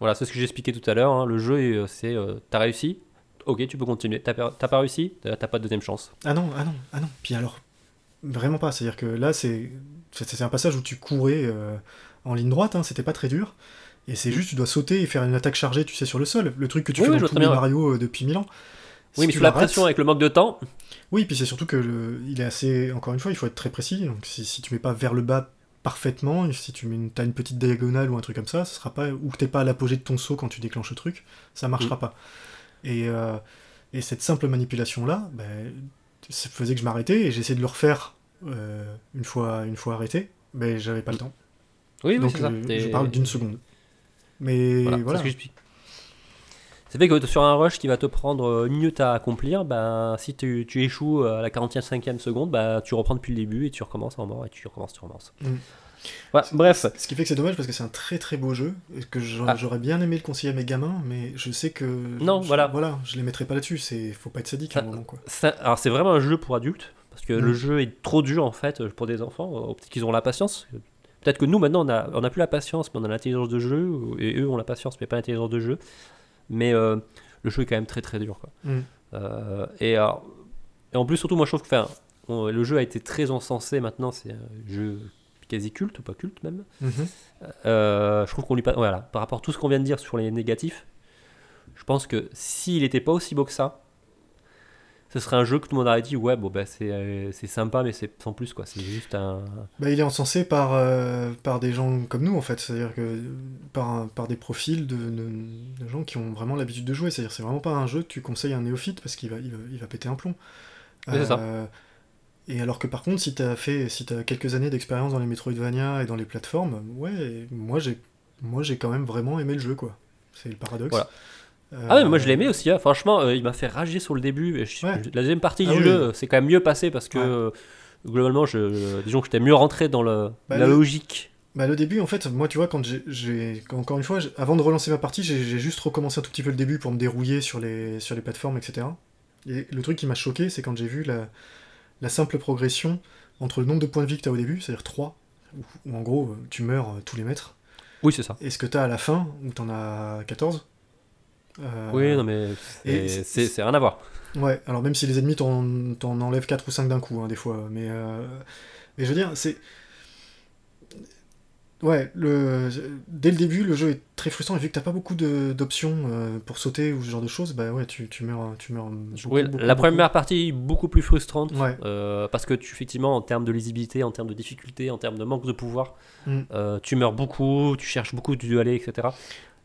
Voilà, c'est ce que j'ai expliqué tout à l'heure. hein. Le jeu, c'est t'as réussi, ok, tu peux continuer. T'as pas réussi, t'as t'as pas de deuxième chance. Ah non, ah non, ah non. Puis alors, vraiment pas. C'est-à-dire que là, c'est un passage où tu courais euh, en ligne droite, hein, c'était pas très dur. Et c'est juste, tu dois sauter et faire une attaque chargée, tu sais, sur le sol. Le truc que tu Oui, fais oui, dans tous les Mario euh, depuis mille ans. Oui, Si mais sous la pression avec le manque de temps, Oui, puis c'est surtout que le- il est assez. Encore une fois, il faut être très précis. Donc si, si tu mets pas vers le bas parfaitement, si tu mets une, t'as une petite diagonale ou un truc comme ça, ce sera pas ou que t'es pas à l'apogée de ton saut quand tu déclenches le truc, ça marchera pas. Et, euh, et cette simple manipulation là, ben, ça faisait que je m'arrêtais et j'essayais de le refaire euh, une fois une fois arrêté, mais j'avais pas le temps. oui, oui, Donc c'est ça. euh, je parle d'une seconde. Mais Voilà, voilà. c'est ce que j'explique. Ça fait que sur un rush qui va te prendre une minute à accomplir, ben, si tu, tu échoues à la 45e seconde, ben, tu reprends depuis le début et tu recommences en mort et tu recommences, tu recommences. Mm. Ouais, bref, Ce qui fait que c'est dommage parce que c'est un très très beau jeu et que Ah. j'aurais bien aimé le conseiller à mes gamins, mais je sais que Non, je, voilà. voilà, je les mettrai pas là-dessus. C'est faut pas être sadique à un moment quoi. ça- alors c'est vraiment un jeu pour adultes parce que Mm. le jeu est trop dur en fait pour des enfants. Peut-être qu'ils ont la patience. Peut-être que nous maintenant on a, on a plus la patience, mais on a l'intelligence de jeu et eux ont la patience mais pas l'intelligence de jeu. Mais euh, le jeu est quand même très très dur quoi. Mm. Euh, et, alors, et en plus, surtout, moi je trouve que enfin, on- le jeu a été très encensé maintenant. C'est un jeu quasi culte, ou pas culte même. Mhm. Euh, je trouve qu'on lui pas. Voilà, par rapport à tout ce qu'on vient de dire sur les négatifs, je pense que s'il n'était pas aussi beau que ça, ce serait un jeu que tout le monde aurait dit ouais, bon, bah, c'est euh, c'est sympa, mais c'est sans plus quoi. C'est juste un. Bah, il est encensé par, euh, par des gens comme nous en fait, c'est-à-dire que par, par des profils de, de- de gens qui ont vraiment l'habitude de jouer. C'est-à-dire c'est vraiment pas un jeu que tu conseilles à un néophyte parce qu'il va, il va, il va péter un plomb. C'est. Euh, Et alors que par contre, si t'as fait, si t'as quelques années d'expérience dans les Metroidvania et dans les plateformes, ouais, moi j'ai, moi j'ai quand même vraiment aimé le jeu quoi. C'est le paradoxe. Voilà. Euh, Ah ouais, mais moi je l'ai aimé aussi. hein. Franchement, euh, il m'a fait rager sur le début. Et je- Ouais. La deuxième partie Ah du oui. jeu, c'est quand même mieux passé parce que Ouais. euh, globalement, je, disons que j'étais mieux rentré dans le, Bah, la le- logique. Bah le début en fait, moi tu vois quand j'ai- encore une fois, avant de relancer ma partie, j'ai j'ai juste recommencé un tout petit peu le début pour me dérouiller sur les sur les plateformes etc. Et le truc qui m'a choqué, c'est quand j'ai vu la, la simple progression entre le nombre de points de vie que tu as au début, c'est-à-dire 3, où, où en gros euh, tu meurs euh, tous les mètres, Oui, c'est ça. et ce que tu as à la fin, où tu en as 14. Euh, Oui, non, mais et c'est- rien à voir. Ouais, alors même si les ennemis t'en t'en enlèvent 4 ou 5 d'un coup, hein, des fois, mais, euh, mais je veux dire, c'est. Ouais, le... dès le début, le jeu est très frustrant, et vu que t'as pas beaucoup de- d'options euh, pour sauter ou ce genre de choses, bah ouais, tu, tu meurs. Tu meurs beaucoup, Oui, beaucoup, la beaucoup. première partie beaucoup plus frustrante. Ouais. euh, parce que tu, effectivement, en termes de lisibilité, en termes de difficulté, en termes de manque de pouvoir, Mm. euh, tu meurs beaucoup, tu cherches beaucoup de aller, etc.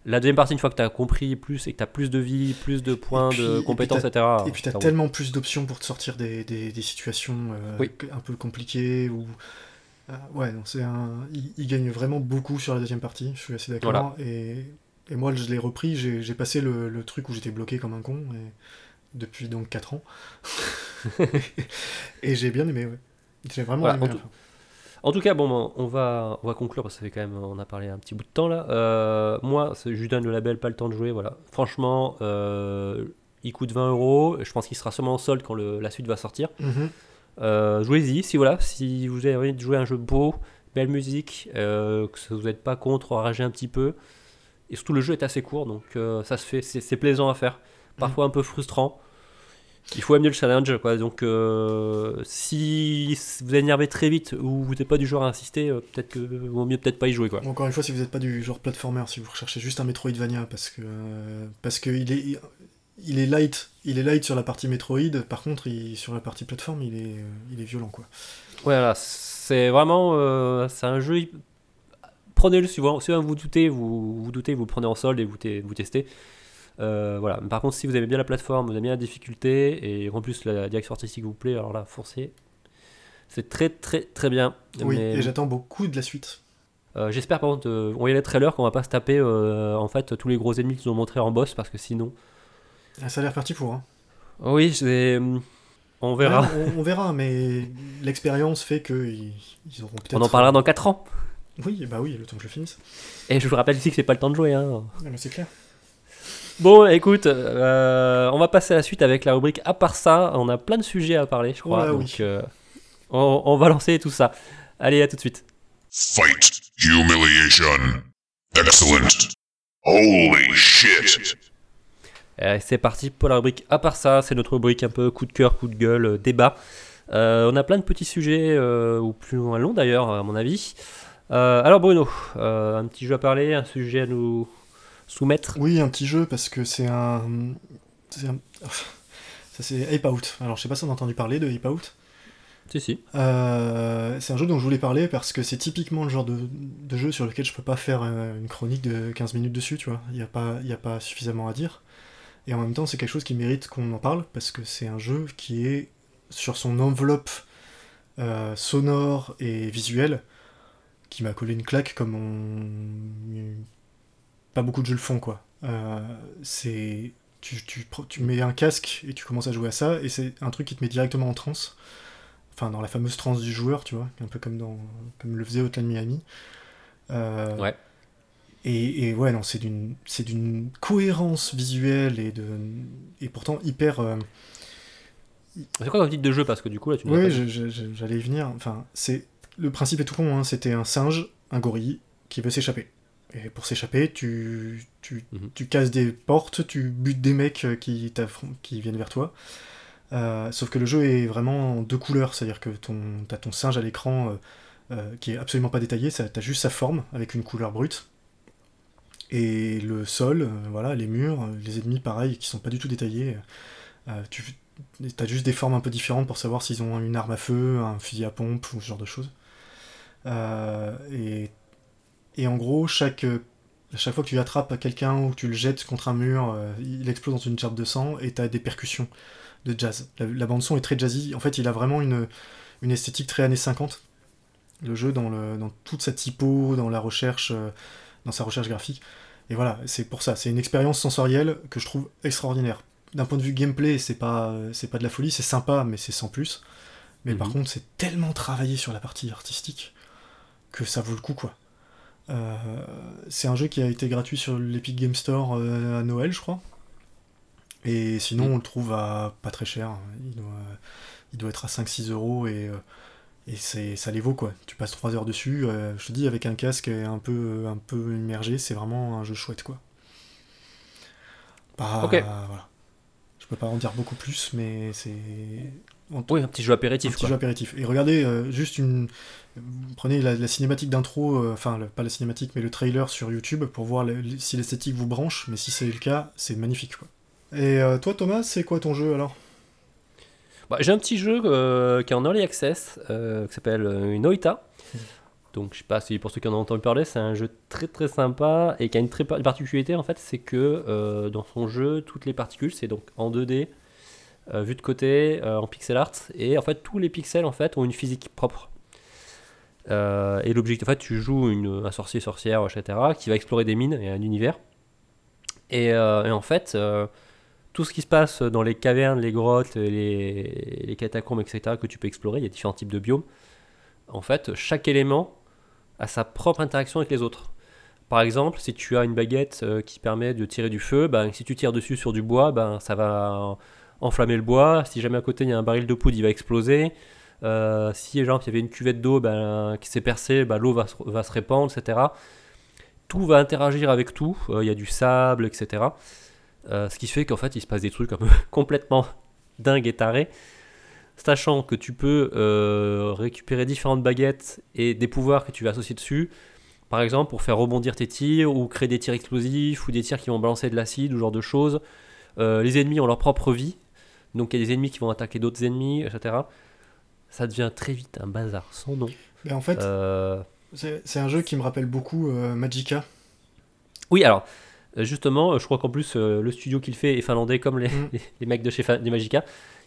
La deuxième partie, une fois que tu as compris plus et que tu as plus de vie, plus de points, puis- et de puis compétences, etc. Et puis t'as ça roule. tellement plus d'options pour te sortir des, des- des situations Oui. un peu compliquées ou ouais, non, c'est un, il, il gagne vraiment beaucoup sur la deuxième partie. Je suis assez d'accord. Voilà. Et, et moi, je l'ai repris. J'ai passé le, le truc où j'étais bloqué comme un con et depuis donc 4 ans. et j'ai bien aimé. Ouais. J'ai vraiment Voilà, aimé. en tout-. En tout cas, bon, on va, on va conclure parce que ça fait quand même, on a parlé un petit bout de temps là. Euh, moi, je donne le label, pas le temps de jouer. Voilà. Franchement, euh, il coûte 20 euros. Je pense qu'il sera sûrement en solde quand le- la suite va sortir. Mhm. Euh, Jouez-y, si voilà, si vous avez envie de jouer un jeu beau, belle musique, euh, que vous n'êtes pas contre, rager un petit peu. Et surtout, le jeu est assez court, donc euh, ça se fait, c'est plaisant à faire. Parfois un peu frustrant. Il faut amener le challenge, quoi. Donc, euh, si vous êtes énervé très vite ou vous n'êtes pas du genre à insister, euh, peut-être que vaut mieux peut-être pas y jouer, quoi. Encore une fois, si vous n'êtes pas du genre platformer, si vous recherchez juste un Metroidvania, parce que euh, parce que il est il est light, il est light sur la partie Metroid. Par contre, il- sur la partie plateforme, il est il est violent quoi. Voilà, c'est vraiment, euh, c'est un jeu. Prenez-le si vous, si vous doutez, vous vous doutez, vous le prenez en solde et vous, te- vous testez. Euh, voilà. Par contre, si vous aimez bien la plateforme, vous aimez bien la difficulté et en plus la direction artistique vous plaît, alors là, foncez. C'est très très très bien. Oui, Mais, et j'attends beaucoup de la suite. euh, J'espère par contre, euh, on voyait les trailers qu'on va pas se taper en fait tous les gros ennemis qu'ils ont montrés en boss parce que sinon. Ça a l'air parti pour. Hein. Oui, c'est- on verra. Ouais, on, on verra, mais l'expérience fait que ils, auront peut-être. on en parlera dans 4 ans. Oui, bah oui, le temps que je finisse. Et je vous rappelle ici que c'est pas le temps de jouer. Hein. Mais c'est clair. Bon, écoute, euh, on va passer à la suite avec la rubrique. À part ça, on a plein de sujets à parler, je crois. Oh donc, oui. euh, on, on va lancer tout ça. Allez, à tout de suite. Fight. Humiliation. Excellent. Holy shit. Euh, c'est parti pour la rubrique. À part ça, c'est notre rubrique un peu coup de cœur, coup de gueule, euh, débat. Euh, on a plein de petits sujets, ou plus ou moins longs d'ailleurs, à mon avis. Alors, Bruno, un petit jeu à parler, un sujet à nous soumettre. Oui, un petit jeu parce que c'est un. c'est un- Ça c'est Ape Out. Alors je sais pas si on a entendu parler de Ape Out. Si, si. Euh, c'est un jeu dont je voulais parler parce que c'est typiquement le genre de, de jeu sur lequel je peux pas faire une chronique de 15 minutes dessus, tu vois. Il n'y a, pas- il y a pas suffisamment à dire. Et en même temps, c'est quelque chose qui mérite qu'on en parle parce que c'est un jeu qui est sur son enveloppe euh, sonore et visuelle qui m'a collé une claque comme. Pas beaucoup de jeux le font, quoi. Euh, c'est. Tu, tu mets un casque et tu commences à jouer à ça, et c'est un truc qui te met directement en transe enfin dans la fameuse transe du joueur, tu vois, un peu comme dans comme le faisait Hotline Miami. Euh, Ouais. Et, et ouais, non, c'est d'une c'est d'une cohérence visuelle et de et pourtant hyper. euh, C'est quoi comme titre de jeu Parce que du coup, là, tu oui, j'allais y venir. Enfin, c'est le principe est tout con. Hein. C'était un singe, un gorille qui veut s'échapper. Et pour s'échapper, tu, tu, Mhm. tu casses des portes, tu butes des mecs euh, qui, qui viennent vers toi. Euh, sauf que le jeu est vraiment en deux couleurs, c'est-à-dire que ton, t'as ton singe à l'écran euh, qui est absolument pas détaillé, t'as juste sa forme avec une couleur brute. Et le sol, euh, voilà, les murs, euh, les ennemis pareil, qui sont pas du tout détaillés. Euh, tu as juste des formes un peu différentes pour savoir s'ils ont une arme à feu, un fusil à pompe ou ce genre de choses. Euh, et, et en gros, chaque, euh, chaque fois que tu attrapes quelqu'un ou que tu le jettes contre un mur, euh, il explose dans une gerbe de sang et tu as des percussions de jazz. La, la bande son est très jazzy. En fait, il a vraiment une, une esthétique très années 50. Le jeu dans, le, dans toute sa typo, dans la recherche, euh, dans sa recherche graphique. Et voilà, c'est pour ça. C'est une expérience sensorielle que je trouve extraordinaire. D'un point de vue gameplay, c'est pas, c'est pas de la folie, c'est sympa, mais c'est sans plus. Mais par Mhm. contre, c'est tellement travaillé sur la partie artistique que ça vaut le coup, quoi. Euh, c'est un jeu qui a été gratuit sur l'Epic Game Store euh, à Noël, je crois. Et sinon, Mhm. on le trouve à pas très cher. Il doit, il doit être à 5-6 euros et, euh, et c'est, ça les vaut, quoi. Tu passes 3 heures dessus. euh, je te dis, avec un casque un peu, un peu immergé, c'est vraiment un jeu chouette, quoi. Bah, Ok. voilà. Je peux pas en dire beaucoup plus, mais c'est. Oui, un petit jeu un apéritif. petit quoi. jeu apéritif. Et regardez, euh, juste une. Prenez la, la cinématique d'intro, euh, enfin, pas la cinématique, mais le trailer sur YouTube pour voir le- si l'esthétique vous branche. Mais si c'est le cas, c'est magnifique. Quoi. Et toi, Thomas, c'est quoi ton jeu alors? Bah, J'ai un petit jeu euh, qui est en early access euh, qui s'appelle euh, Noita. Donc je sais pas si pour ceux qui en ont entendu parler, c'est un jeu très très sympa et qui a une très par- particularité en fait, c'est que euh, dans son jeu, toutes les particules, c'est donc en 2D, euh, vu de côté, en pixel art, et en fait tous les pixels en fait ont une physique propre. Et l'objectif, en fait, tu joues une, un sorcier, sorcière, etc., qui va explorer des mines et un univers. Et, en fait, tout ce qui se passe dans les cavernes, les grottes, les, catacombes, etc., que tu peux explorer, il y a différents types de biomes. En fait, chaque élément a sa propre interaction avec les autres. Par exemple, si tu as une baguette euh, qui permet de tirer du feu, ben, si tu tires dessus sur du bois, ben, ça va enflammer le bois. Si jamais à côté il y a un baril de poudre, il va exploser. Euh, si genre, il y avait une cuvette d'eau ben, qui s'est percée, l'eau va, se- va se répandre, etc. Tout va interagir avec tout. Euh, Il y a du sable, etc. Euh, ce qui fait qu'en fait, il se passe des trucs un peu complètement dingues et tarés. Sachant que tu peux euh, récupérer différentes baguettes et des pouvoirs que tu vas associer dessus. Par exemple, pour faire rebondir tes tirs, ou créer des tirs explosifs, ou des tirs qui vont balancer de l'acide, ou ce genre de choses. Euh, les ennemis ont leur propre vie. Donc il y a des ennemis qui vont attaquer d'autres ennemis, etc. Ça devient très vite un bazar sans nom. Ben, En fait, c'est un jeu qui me rappelle beaucoup Magica. Oui, alors, justement, euh, je crois qu'en plus, euh, le studio qu'il fait est finlandais comme les, Mm. les, les mecs de chez Magica.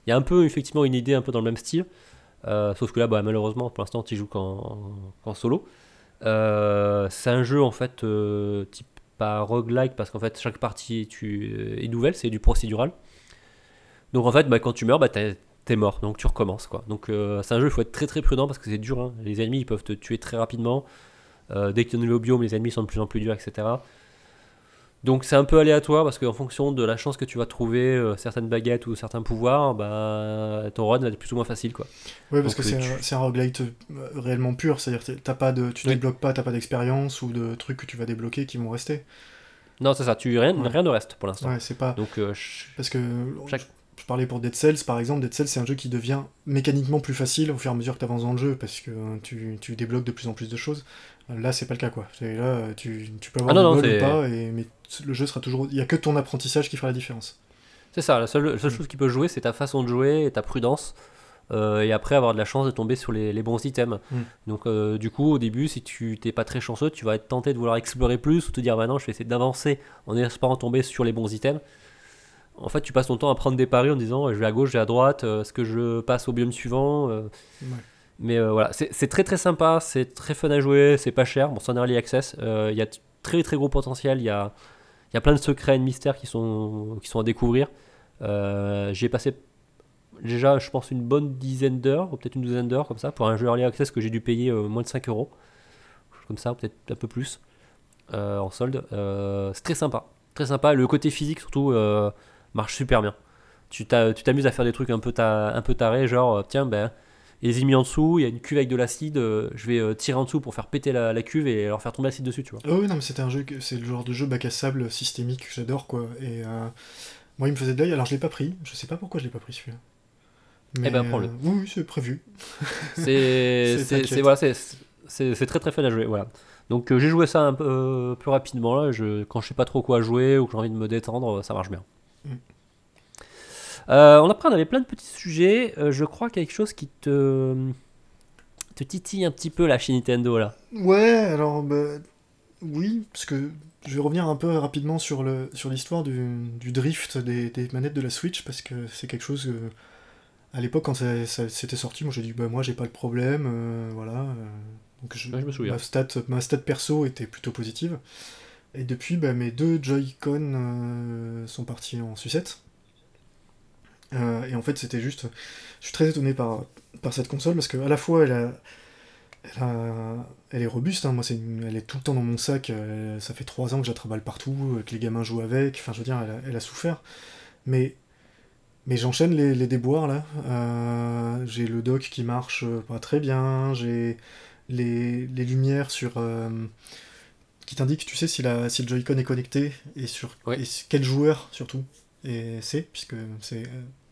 Il y a un peu, effectivement, une idée un peu dans le même style. Euh, sauf que là, bah, malheureusement, pour l'instant, tu joues qu'en solo. Euh, c'est un jeu, en fait, euh, type pas roguelike, parce qu'en fait, chaque partie tu, euh, est nouvelle, c'est du procédural. Donc, en fait, bah, quand tu meurs, bah, t'es mort, donc tu recommences. Quoi. Donc, euh, c'est un jeu, il faut être très très prudent, parce que c'est dur. hein. Les ennemis, ils peuvent te tuer très rapidement. Euh, dès que tu es au biome, les ennemis sont de plus en plus durs, etc. Donc c'est un peu aléatoire parce qu'en fonction de la chance que tu vas trouver euh, certaines baguettes ou certains pouvoirs, bah, ton run va être plus ou moins facile quoi. Ouais, parce Donc, que c'est tu- un, c'est un roguelite euh, réellement pur, c'est-à-dire que t'as pas de, tu Oui. débloques pas, t'as pas d'expérience ou de trucs que tu vas débloquer qui vont rester. Non c'est ça, tu rien, Ouais. rien ne reste pour l'instant. Ouais, c'est pas. Donc euh, je- Parce que Chaque- je, je parlais pour Dead Cells par exemple, Dead Cells c'est un jeu qui devient mécaniquement plus facile au fur et à mesure que tu avances dans le jeu parce que euh, tu, tu débloques de plus en plus de choses. Là c'est pas le cas quoi. Là tu, tu peux avoir Ah non, du non, bol ou c'est- pas, et, mais le jeu sera toujours. Il y a que ton apprentissage qui fera la différence. c'est ça, la seule, la Mm. seule chose qui peut jouer c'est ta façon de jouer et ta prudence. Euh, et après avoir de la chance de tomber sur les, les bons items. Mm. Donc euh, du coup au début si tu t'es pas très chanceux, tu vas être tenté de vouloir explorer plus ou te dire maintenant je vais essayer d'avancer en espérant tomber sur les bons items. En fait tu passes ton temps à prendre des paris en disant euh, je vais à gauche, je vais à droite, est-ce que je passe au biome suivant Ouais. Mais euh, voilà, c'est très très sympa, c'est très fun à jouer, c'est pas cher. Bon, c'est en early access. euh, Il y a très très gros potentiel. Il y a, y a plein de secrets et de mystères qui sont, qui sont à découvrir. Euh, J'y ai passé déjà, je pense, une bonne dizaine d'heures, ou peut-être une douzaine d'heures comme ça, pour un jeu early access que j'ai dû payer moins de 5 euros. Comme ça, peut-être un peu plus en solde. C'est très sympa. Très sympa. Le côté physique, surtout, marche super bien. Tu t'a- tu t'amuses à faire des trucs un peu, ta- un peu tarés, genre, tiens, ben et les ennemis en dessous, il y a une cuve avec de l'acide, euh, je vais euh, tirer en dessous pour faire péter la, la cuve et leur faire tomber l'acide dessus, tu vois. Oh oui, non, mais c'était un jeu, c'est le genre de jeu bac à sable systémique que j'adore quoi. Et euh, moi il me faisait de l'œil, alors je l'ai pas pris. Je sais pas pourquoi je l'ai pas pris celui-là. Mais, ben, prends-le. euh, oui, oui, c'est prévu. C'est voilà, c'est- c'est- c'est très très fun à jouer, voilà. Donc euh, j'ai joué ça un peu euh, plus rapidement là, je, quand je sais pas trop quoi jouer ou que j'ai envie de me détendre, ça marche bien. Mm. Euh, on après on avait plein de petits sujets, Euh, je crois quelque chose qui te te titille un petit peu là chez Nintendo là. Ouais, alors bah, oui, parce que je vais revenir un peu rapidement sur le sur l'histoire du, du drift des, des manettes de la Switch parce que c'est quelque chose euh, à l'époque quand ça, ça- c'était sorti, moi j'ai dit bah moi j'ai pas le problème, euh, voilà. euh, donc je, Ouais, je me souviens. ma stat ma stat perso était plutôt positive. Et depuis, bah, mes deux Joy-Con euh, sont partis en sucette. Euh, et en fait, c'était juste. Je suis très étonné par, par cette console parce qu'à la fois, elle a, elle, a- elle est robuste. hein. Moi, c'est une- elle est tout le temps dans mon sac. euh, ça fait trois ans que je la travaille partout, euh, que les gamins jouent avec. Enfin, je veux dire, elle a, elle a souffert. Mais, mais j'enchaîne les, les déboires là. Euh, j'ai le dock qui marche pas très bien. J'ai les, les lumières sur. euh, qui t'indiquent, tu sais, si, la, si le Joy-Con est connecté et sur Ouais. et quel joueur surtout. Et c'est, puisque c'est.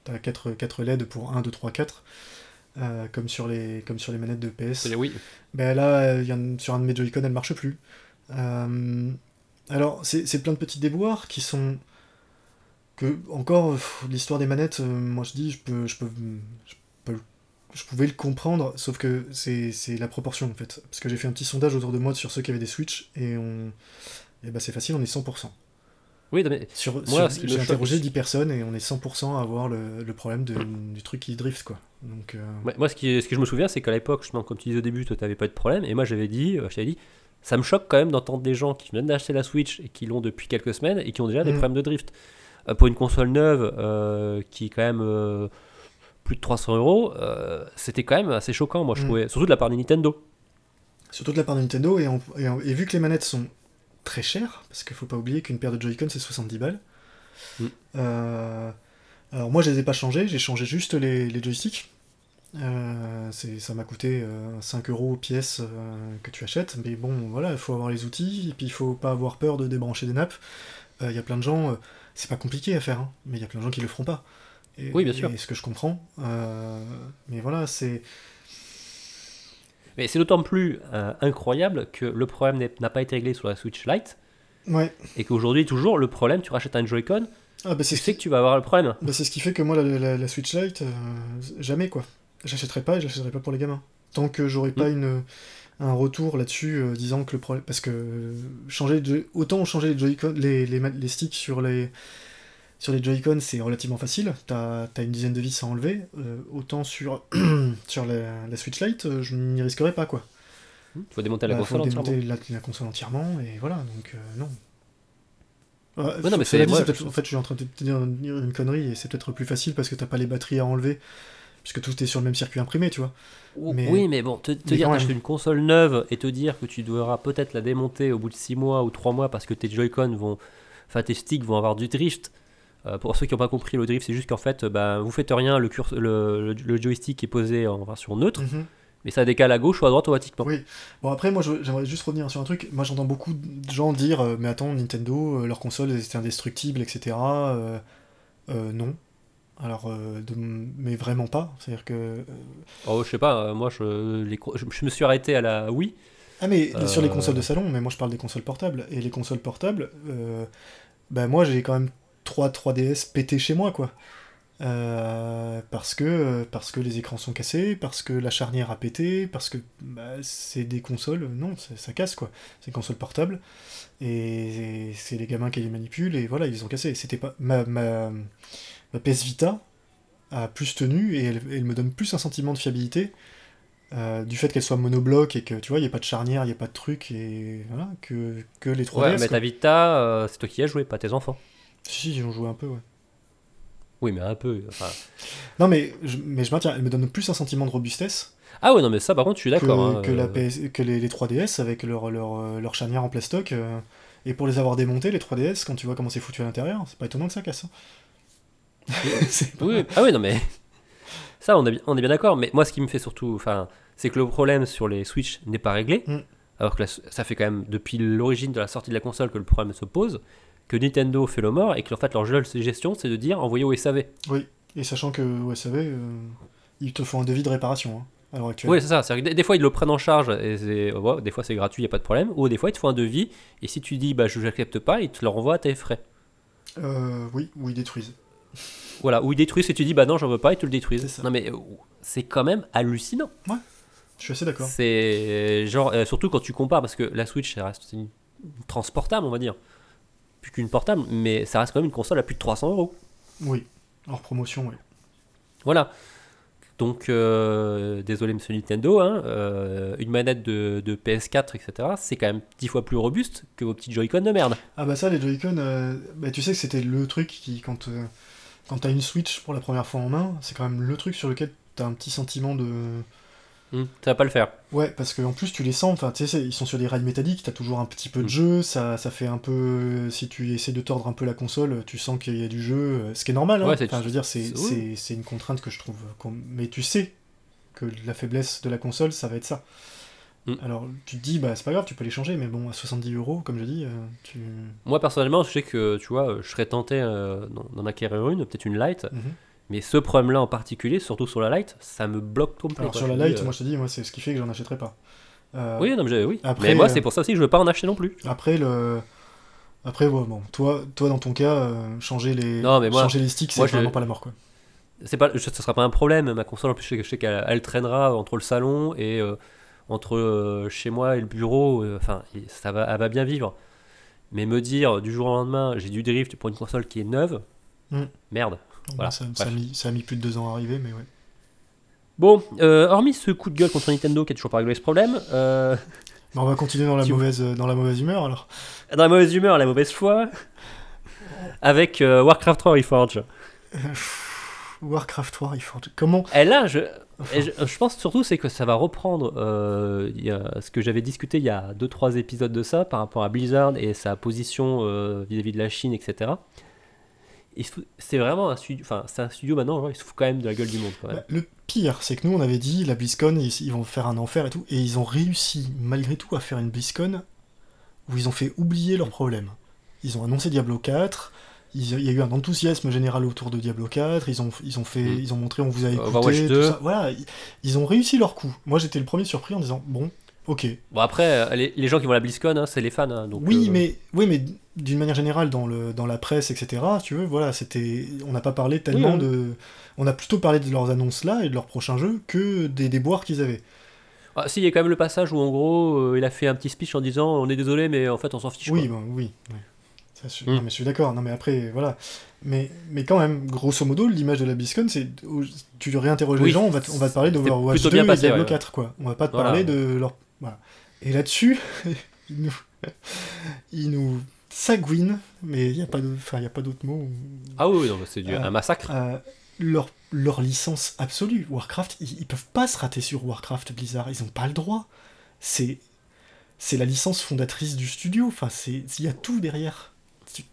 Euh, as 4, 4 LED pour 1, 2, 3, 4, euh, comme, sur les, comme sur les manettes de PS. C'est- Oui. Ben là, y sur un de mes Joy-Con, elle marche plus. Euh, alors, c'est plein de petits déboires qui sont. que, encore, l'histoire des manettes, euh, moi je dis, je peux. Je, peux, je, peux le- je pouvais le comprendre, sauf que c'est c'est la proportion en fait. Parce que j'ai fait un petit sondage autour de moi sur ceux qui avaient des Switch, et on. Et ben c'est facile, on est 100%. Oui, non, mais Sur, Moi, j'ai interrogé 10 personnes et on est 100% à avoir le, le problème de- du truc qui drift quoi. Donc, euh, Ouais, moi, ce, qui, ce que je me souviens, c'est qu'à l'époque, comme tu disais au début, toi, t'avais pas eu de problème. Et moi, j'avais dit, euh, dit, ça me choque quand même d'entendre des gens qui viennent d'acheter la Switch et qui l'ont depuis quelques semaines et qui ont déjà des Mm. problèmes de drift. Euh, pour une console neuve qui est quand même plus de 300 euros, c'était quand même assez choquant, moi, je Mm. trouvais. Surtout de la part de Nintendo. Surtout de la part de Nintendo, et, en- et en- et vu que les manettes sont très chères, parce qu'il faut pas oublier qu'une paire de Joy-Con c'est 70 balles. Mm. Euh, alors moi je les ai pas changés, j'ai changé juste les, les joysticks. Euh, ça m'a coûté euh, 5 euros pièce euh, que tu achètes, mais bon voilà, il faut avoir les outils, et puis il faut pas avoir peur de débrancher des nappes. Il y a plein de gens, euh, c'est pas compliqué à faire, hein, mais il y a plein de gens qui le feront pas. Et, Oui, bien sûr. Et ce que je comprends. euh, mais voilà, c'est. Mais c'est d'autant plus euh, incroyable que le problème n'a pas été réglé sur la Switch Lite Ouais. et qu'aujourd'hui, toujours, le problème, tu rachètes un Joy-Con, Ah, bah, tu c'est ce sais que tu vas avoir le problème. Bah, c'est ce qui fait que moi, la, la- la Switch Lite, euh, jamais quoi. J'achèterai pas et j'achèterai pas pour les gamins. Tant que j'aurai pas une, un retour là-dessus euh, disant que le problème. Parce que changer de... autant changer les, Joy-Con, les, les, les sticks sur les, sur les Joy-Con, c'est relativement facile. T'as as une dizaine de vis à enlever. euh, autant sur, sur la, la Switch Lite, euh, je m'y risquerais pas quoi. Il faut démonter la Bah, console faut entièrement. démonter la, la console entièrement et voilà, donc euh, non. Ouais, non, mais dit, moi, je- en fait, je suis en train de te dire une, connerie et c'est peut-être plus facile parce que t'as pas les batteries à enlever, puisque tout est sur le même circuit imprimé, tu vois. Mais- Oui, mais bon, te, te mais dire même. une console neuve et te dire que tu devras peut-être la démonter au bout de 6 mois ou 3 mois parce que tes Joy-Con vont. Enfin, tes sticks vont avoir du drift. Euh, pour ceux qui n'ont pas compris, le drift, c'est juste qu'en fait, euh, bah, vous faites rien, le, joystick est posé en version neutre, mais ça décale à gauche ou à droite automatiquement. Oui. Bon, après, moi, j'aimerais juste revenir sur un truc. Moi, j'entends beaucoup de gens dire euh, Mais attends, Nintendo, leur console, c'est indestructible, etc. Euh, non. Alors, de- mais vraiment pas. C'est-à-dire que. Oh, je sais pas, moi, je, les je, me suis arrêté à la Wii. Ah mais sur les consoles de salon, mais moi je parle des consoles portables. Et les consoles portables, bah moi j'ai quand même 3 3DS pétés chez moi quoi. Euh, parce que parce que les écrans sont cassés, parce que la charnière a pété, parce que bah, c'est des consoles, non, ça, casse quoi. C'est des consoles portables et c'est les gamins qui les manipulent et voilà ils les ont cassés. C'était pas ma, ma, ma PS Vita a plus tenu et elle, elle me donne plus un sentiment de fiabilité euh, du fait qu'elle soit monobloc et que tu vois, il n'y a pas de charnière, il n'y a pas de truc, et voilà, que, que les 3DS. Ouais, mais quoi. ta Vita, euh, c'est toi qui y as joué, pas tes enfants. Si, si, ils ont joué un peu, ouais. Oui, mais un peu. enfin. Non, mais je, mais je maintiens, elle me donne plus un sentiment de robustesse Ah ouais, non, mais ça, par contre, je suis que, d'accord. hein, que, la euh, PS, que les, les 3DS avec leur, leur, euh, leur charnière en plastoc. euh, et pour les avoir démontés, les 3DS, quand tu vois comment c'est foutu à l'intérieur, c'est pas étonnant que ça casse. hein. Pas- Oui, ah oui, non, mais ça, on est, bien- on est bien d'accord. Mais moi, ce qui me fait surtout, enfin, c'est que le problème sur les Switch n'est pas réglé. Mm. Alors que la- ça fait quand même depuis l'origine de la sortie de la console que le problème se pose, que Nintendo fait le mort et que en fait leur jeu de gestion, c'est de dire envoyez au SAV. Oui, et sachant que au SAV, euh, ils te font un devis de réparation hein, à l'heure actuelle. Oui, c'est ça. Que des, des fois ils le prennent en charge et ouais, des fois c'est gratuit, il y a pas de problème. Ou des fois ils te font un devis et si tu dis bah je n'accepte pas, ils te le renvoient à tes frais. Euh, oui, ou ils détruisent. Voilà. Ou ils détruisent et tu dis bah non j'en veux pas, ils te le détruisent. Non mais euh, c'est quand même hallucinant. Je suis assez d'accord. C'est genre, euh, surtout quand tu compares, parce que la Switch, ça reste une transportable, on va dire. Plus qu'une portable, mais ça reste quand même une console à plus de 300 euros. Oui, hors promotion, oui. Voilà. Donc, euh, désolé, monsieur Nintendo, hein, euh, une manette de, de PS4, etc., c'est quand même 10 fois plus robuste que vos petits Joy-Con de merde. Ah bah ça, les Joy-Con, euh, bah, tu sais que c'était le truc qui, quand, quand t'as une Switch pour la première fois en main, c'est quand même le truc sur lequel t'as un petit sentiment de... Hmm, ça va pas le faire. Ouais, parce qu'en plus tu les sens, enfin tu sais, ils sont sur des rails métalliques, t'as toujours un petit peu de Mm. jeu, ça, ça fait un peu... Si tu essaies de tordre un peu la console, tu sens qu'il y a du jeu, euh, ce qui est normal, hein. Ouais, Enfin, je veux dire, c'est une contrainte que je trouve... Mais tu sais que la faiblesse de la console, ça va être ça. Mm. Alors tu te dis, bah c'est pas grave, tu peux les changer, mais bon, à 70 euros, comme je dis, euh, tu... Moi, personnellement, je sais que, tu vois, je serais tenté euh, d'en acquérir une, peut-être une Lite, Mhm. Mais ce problème-là en particulier, surtout sur la Lite, ça me bloque complètement. Alors sur la Lite, moi je te dis, moi c'est ce qui fait que j'en achèterai pas. Euh, Oui, non, mais, oui. Après, mais moi, euh, c'est pour ça aussi que je veux pas en acheter non plus. Après le. Après, ouais, bon, toi, toi dans ton cas, euh, changer les, Non, mais moi- changer les sticks, c'est je- vraiment pas la mort quoi. C'est pas, ce sera pas un problème. Ma console, en plus, je sais, qu'elle elle traînera entre le salon et euh, entre euh, chez moi et le bureau. euh, Enfin, ça va, elle va bien vivre. Mais me dire du jour au lendemain, j'ai du drift pour une console qui est neuve, Mm. merde. Voilà, ça, ça a mis, ça a mis plus de deux ans à arriver, mais ouais. Bon, euh, hormis ce coup de gueule contre Nintendo qui a toujours pas réglé ce problème, euh, on va continuer dans la, Si vous- mauvaise, dans la mauvaise humeur alors. dans la mauvaise humeur, la mauvaise foi, avec euh, Warcraft 3 Reforged. Warcraft 3, il faut. Comment Et là, je, et je, je pense surtout c'est que ça va reprendre euh, il y a- ce que j'avais discuté il y a 2-3 épisodes de ça par rapport à Blizzard et sa position euh, vis-à-vis de la Chine, etc. C'est vraiment un studio, enfin c'est un studio maintenant, genre, il se fout quand même de la gueule du monde. Quand même. Bah, Le pire, c'est que nous, on avait dit, la BlizzCon, ils, ils vont faire un enfer et tout, et ils ont réussi, malgré tout, à faire une BlizzCon où ils ont fait oublier leurs problèmes. Ils ont annoncé Diablo 4, ils- il y a eu un enthousiasme général autour de Diablo 4, ils ont, ils ont, fait, Mm. ils ont montré, on vous a écouté, tout 2. ça. Voilà, ils, ils ont réussi leur coup. Moi, j'étais le premier surpris en disant, bon, ok. Bon après, euh, les, les gens qui vont à la BlizzCon, hein, c'est les fans. hein, donc, oui, euh, mais, oui, mais d'une manière générale, dans, le, dans la presse, etc., tu veux, voilà, c'était, on n'a pas parlé tellement hein. de... On a plutôt parlé de leurs annonces là et de leurs prochains jeux que des déboires qu'ils avaient. Ah, si, il y a quand même le passage où en gros, euh, il a fait un petit speech en disant on est désolé, mais en fait on s'en fiche. Oui, quoi. bon, oui. Ça, je, Mm. non, mais je suis d'accord. Non, mais après, voilà. Mais, mais quand même, grosso modo, l'image de la BlizzCon, c'est. Tu réinterroges Oui, les gens, on va, te- on va te parler d'Overwatch plutôt 2 bien et passé, Diablo ouais. 4, quoi. On va pas te Voilà. parler de leur. Voilà. Et là-dessus, ils nous. ils nous sagouinent, mais il n'y a pas il d'autre mot. Ah oui, c'est Euh, un massacre. Euh, leur, leur licence absolue, Warcraft, ils, ils peuvent pas se rater sur Warcraft Blizzard, ils ont pas le droit. C'est c'est la licence fondatrice du studio, enfin il y a tout derrière.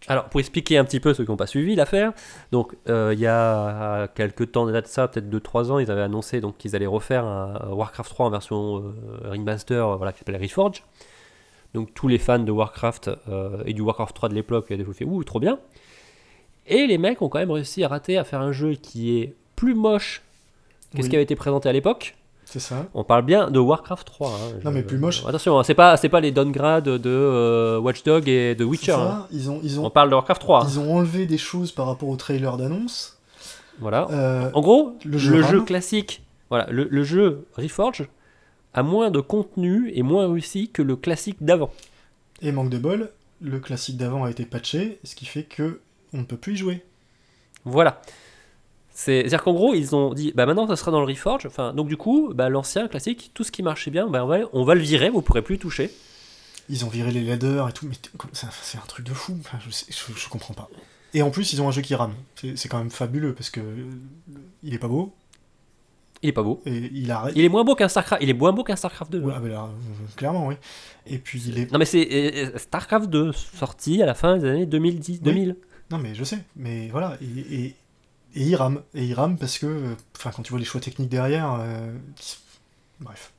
Alors, pour expliquer un petit peu ceux qui n'ont pas suivi l'affaire, donc euh, il y a quelques temps de ça, peut-être 2-3 ans, ils avaient annoncé donc qu'ils allaient refaire un Warcraft 3 en version euh, remaster, euh, voilà, qui s'appelle Reforge. Donc tous les fans de Warcraft euh, et du Warcraft 3 de l'époque avaient fait ouh trop bien. Et les mecs ont quand même réussi à rater à faire un jeu qui est plus moche que ce qui avait été présenté à l'époque. C'est ça. On parle bien de Warcraft 3. hein. Non, mais plus moche. Attention, hein, c'est pas c'est pas les downgrades de euh, Watch Dogs et de Witcher. hein. Ils ont ils On ont parle de Warcraft 3. hein. ils ont enlevé des choses par rapport au trailer d'annonce. Voilà. Euh, En gros, le le jeu classique, voilà, le, le jeu Reforge a moins de contenu et moins réussi que le classique d'avant. et manque de bol, le classique d'avant a été patché, ce qui fait que on ne peut plus y jouer. Voilà. C'est- C'est-à-dire qu'en gros, ils ont dit, bah maintenant ça sera dans le Reforge. Enfin, donc du coup, bah, l'ancien classique, tout ce qui marchait bien, bah, on, va, on va le virer, vous pourrez plus toucher. Ils ont viré les ladders et tout, mais c'est un- truc de fou. Enfin, je, je, je comprends pas. Et en plus, ils ont un jeu qui rame. C'est quand même fabuleux parce que euh, il est pas beau Il est pas beau. et il a. Il est moins beau qu'un Starcraft. Il est moins beau qu'un Starcraft 2. Ouais, ah, bah là, euh, clairement, oui. Et puis il est. Non mais c'est euh, Starcraft 2 sorti à la fin des années 2010, 2000. Non, mais je sais. Mais voilà. Et, et, et il rame. Et il rame parce que. euh, Enfin, quand tu vois les choix techniques derrière. euh, Bref.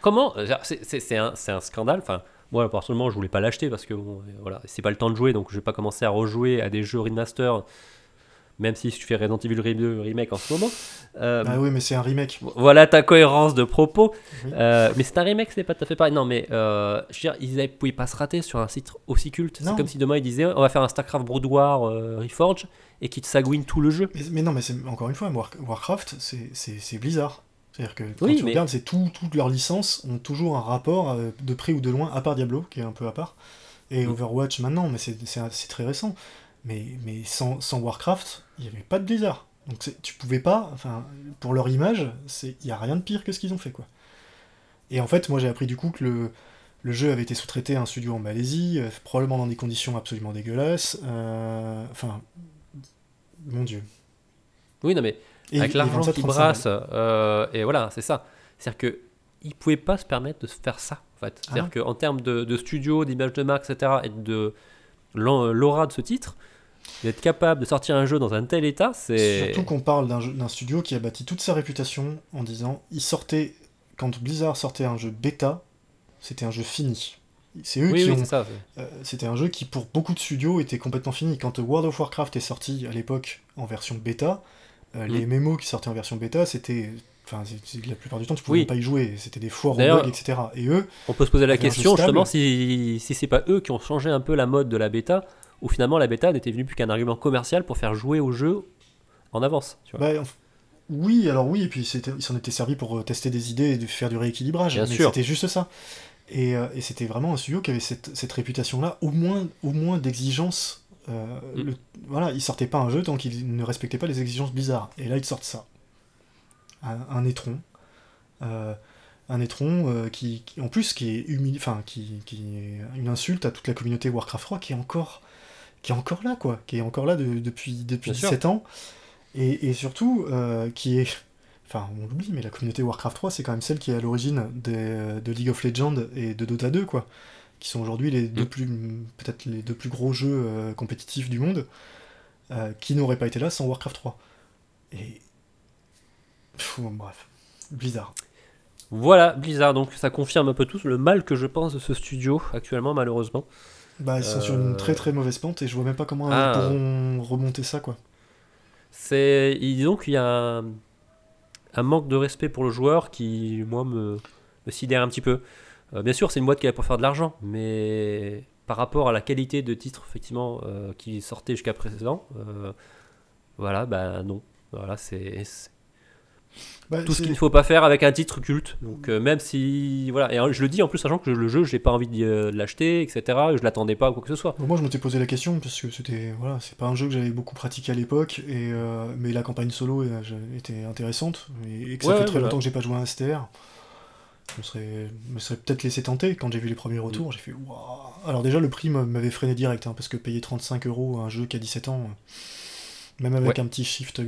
Comment euh, c'est- un, un scandale. Enfin, moi personnellement, je voulais pas l'acheter parce que bon, voilà, c'est pas le temps de jouer, donc je vais pas commencer à rejouer à des jeux remaster, même si je fais Resident Evil 2 remake en ce moment. Euh, Ah oui, mais c'est un remake. Voilà ta cohérence de propos. Oui. Euh, mais c'est un remake, c'est pas tout à fait pareil. Non, mais euh, je veux dire, ils avaient- pouvaient pas se rater sur un site aussi culte. C'est comme si demain ils disaient on va faire un StarCraft Brood War euh, Reforge et qu'ils te sagouinent tout le jeu. Mais, mais non, mais c'est encore une fois, War- Warcraft, c'est- Blizzard. C'est-à-dire que quand Oui, tu mais- regardes, c'est tout, toutes leurs licences ont toujours un rapport euh, de près ou de loin, à part Diablo, qui est un peu à part, et Mm. Overwatch maintenant, mais c'est très récent. Mais, mais sans, sans Warcraft, il n'y avait pas de Blizzard. Donc tu pouvais pas, enfin, pour leur image, il n'y a rien de pire que ce qu'ils ont fait, quoi. Et en fait, moi j'ai appris du coup que le, le jeu avait été sous-traité à un studio en Malaisie, euh, probablement dans des conditions absolument dégueulasses. euh, Enfin, mon dieu. Oui, non, mais Et- avec l'argent 27, qu'ils 35 brassent, euh, et voilà, c'est ça. C'est-à-dire que ils pouvaient pas se permettre de se faire ça, en fait. C'est-à-dire Ah qu'en termes de, de studio, d'image de marque, etc., et de l'an- l'aura de ce titre, d'être capable de sortir un jeu dans un tel état, c'est. Surtout qu'on parle d'un studio qui a bâti toute sa réputation en disant il sortait quand Blizzard sortait un jeu bêta, c'était un jeu fini. C'est eux Oui, qui oui, ont. ça. euh, c'était un jeu qui pour beaucoup de studios était complètement fini. Quand World of Warcraft est sorti à l'époque en version bêta, Euh, Mm. Les MMO qui sortaient en version bêta, c'était. Enfin, la plupart du temps, tu pouvais Oui. pas y jouer. C'était des foires etc. Et eux, On peut se poser la question justement si, si c'est pas eux qui ont changé un peu la mode de la bêta, ou finalement la bêta n'était venue plus qu'un argument commercial pour faire jouer au jeu en avance. Tu vois. bah, oui, alors oui, et puis ils s'en étaient servis pour euh, tester des idées et de faire du rééquilibrage. Bien mais sûr. c'était juste ça. Et, euh, et c'était vraiment un studio qui avait cette, cette réputation-là, au moins, au moins d'exigence. euh, Mm. voilà, ils sortaient pas un jeu tant qu'ils ne respectaient pas les exigences bizarres. Et là, ils te sortent ça. Un, un étron. Euh, un étron euh, qui, qui- en plus, qui est humili- qui, qui est une insulte à toute la communauté Warcraft 3 qui est encore, qui est encore là, quoi. Qui est encore là de- depuis, depuis Bien sûr. 17 ans. Et, et surtout, qui est. Enfin, on l'oublie, mais la communauté Warcraft 3, c'est quand même celle qui est à l'origine des- de League of Legends et de Dota 2, quoi. Qui sont aujourd'hui les deux Mm. plus. Peut-être les deux plus gros jeux euh, compétitifs du monde. euh, qui n'auraient pas été là sans Warcraft 3. Et. Pff, bref. Blizzard. Voilà, Blizzard, donc ça confirme un peu tout le mal que je pense de ce studio actuellement, malheureusement. Bah, ils sont sur Euh. une très très mauvaise pente et je vois même pas comment Ah. ils pourront remonter ça, quoi. C'est, disons qu'il y a un, un manque de respect pour le joueur qui, moi, me, sidère un petit peu. Euh, bien sûr, c'est une boîte qui est pour faire de l'argent, mais par rapport à la qualité de titres, effectivement, euh, qui sortaient jusqu'à présent, euh, voilà, bah non. Voilà, c'est Bah, tout ce qu'il ne faut pas faire avec un titre culte. Donc, euh, même si. Voilà, et euh, je le dis en plus, sachant que le jeu, j'ai pas envie de euh, l'acheter, etc. Je l'attendais pas ou quoi que ce soit. Moi, je m'étais posé la question parce que c'était voilà, c'est pas un jeu que j'avais beaucoup pratiqué à l'époque et euh, mais la campagne solo était intéressante et, et que ça Ouais, fait très voilà. longtemps que j'ai pas joué à un STR. Je me serais, serais peut-être laissé tenter quand j'ai vu les premiers retours. Mm. J'ai fait waouh. Alors déjà le prix m'a- m'avait freiné direct hein, parce que payer 35 euros un jeu qui a 17 ans, même avec Ouais. un petit shift,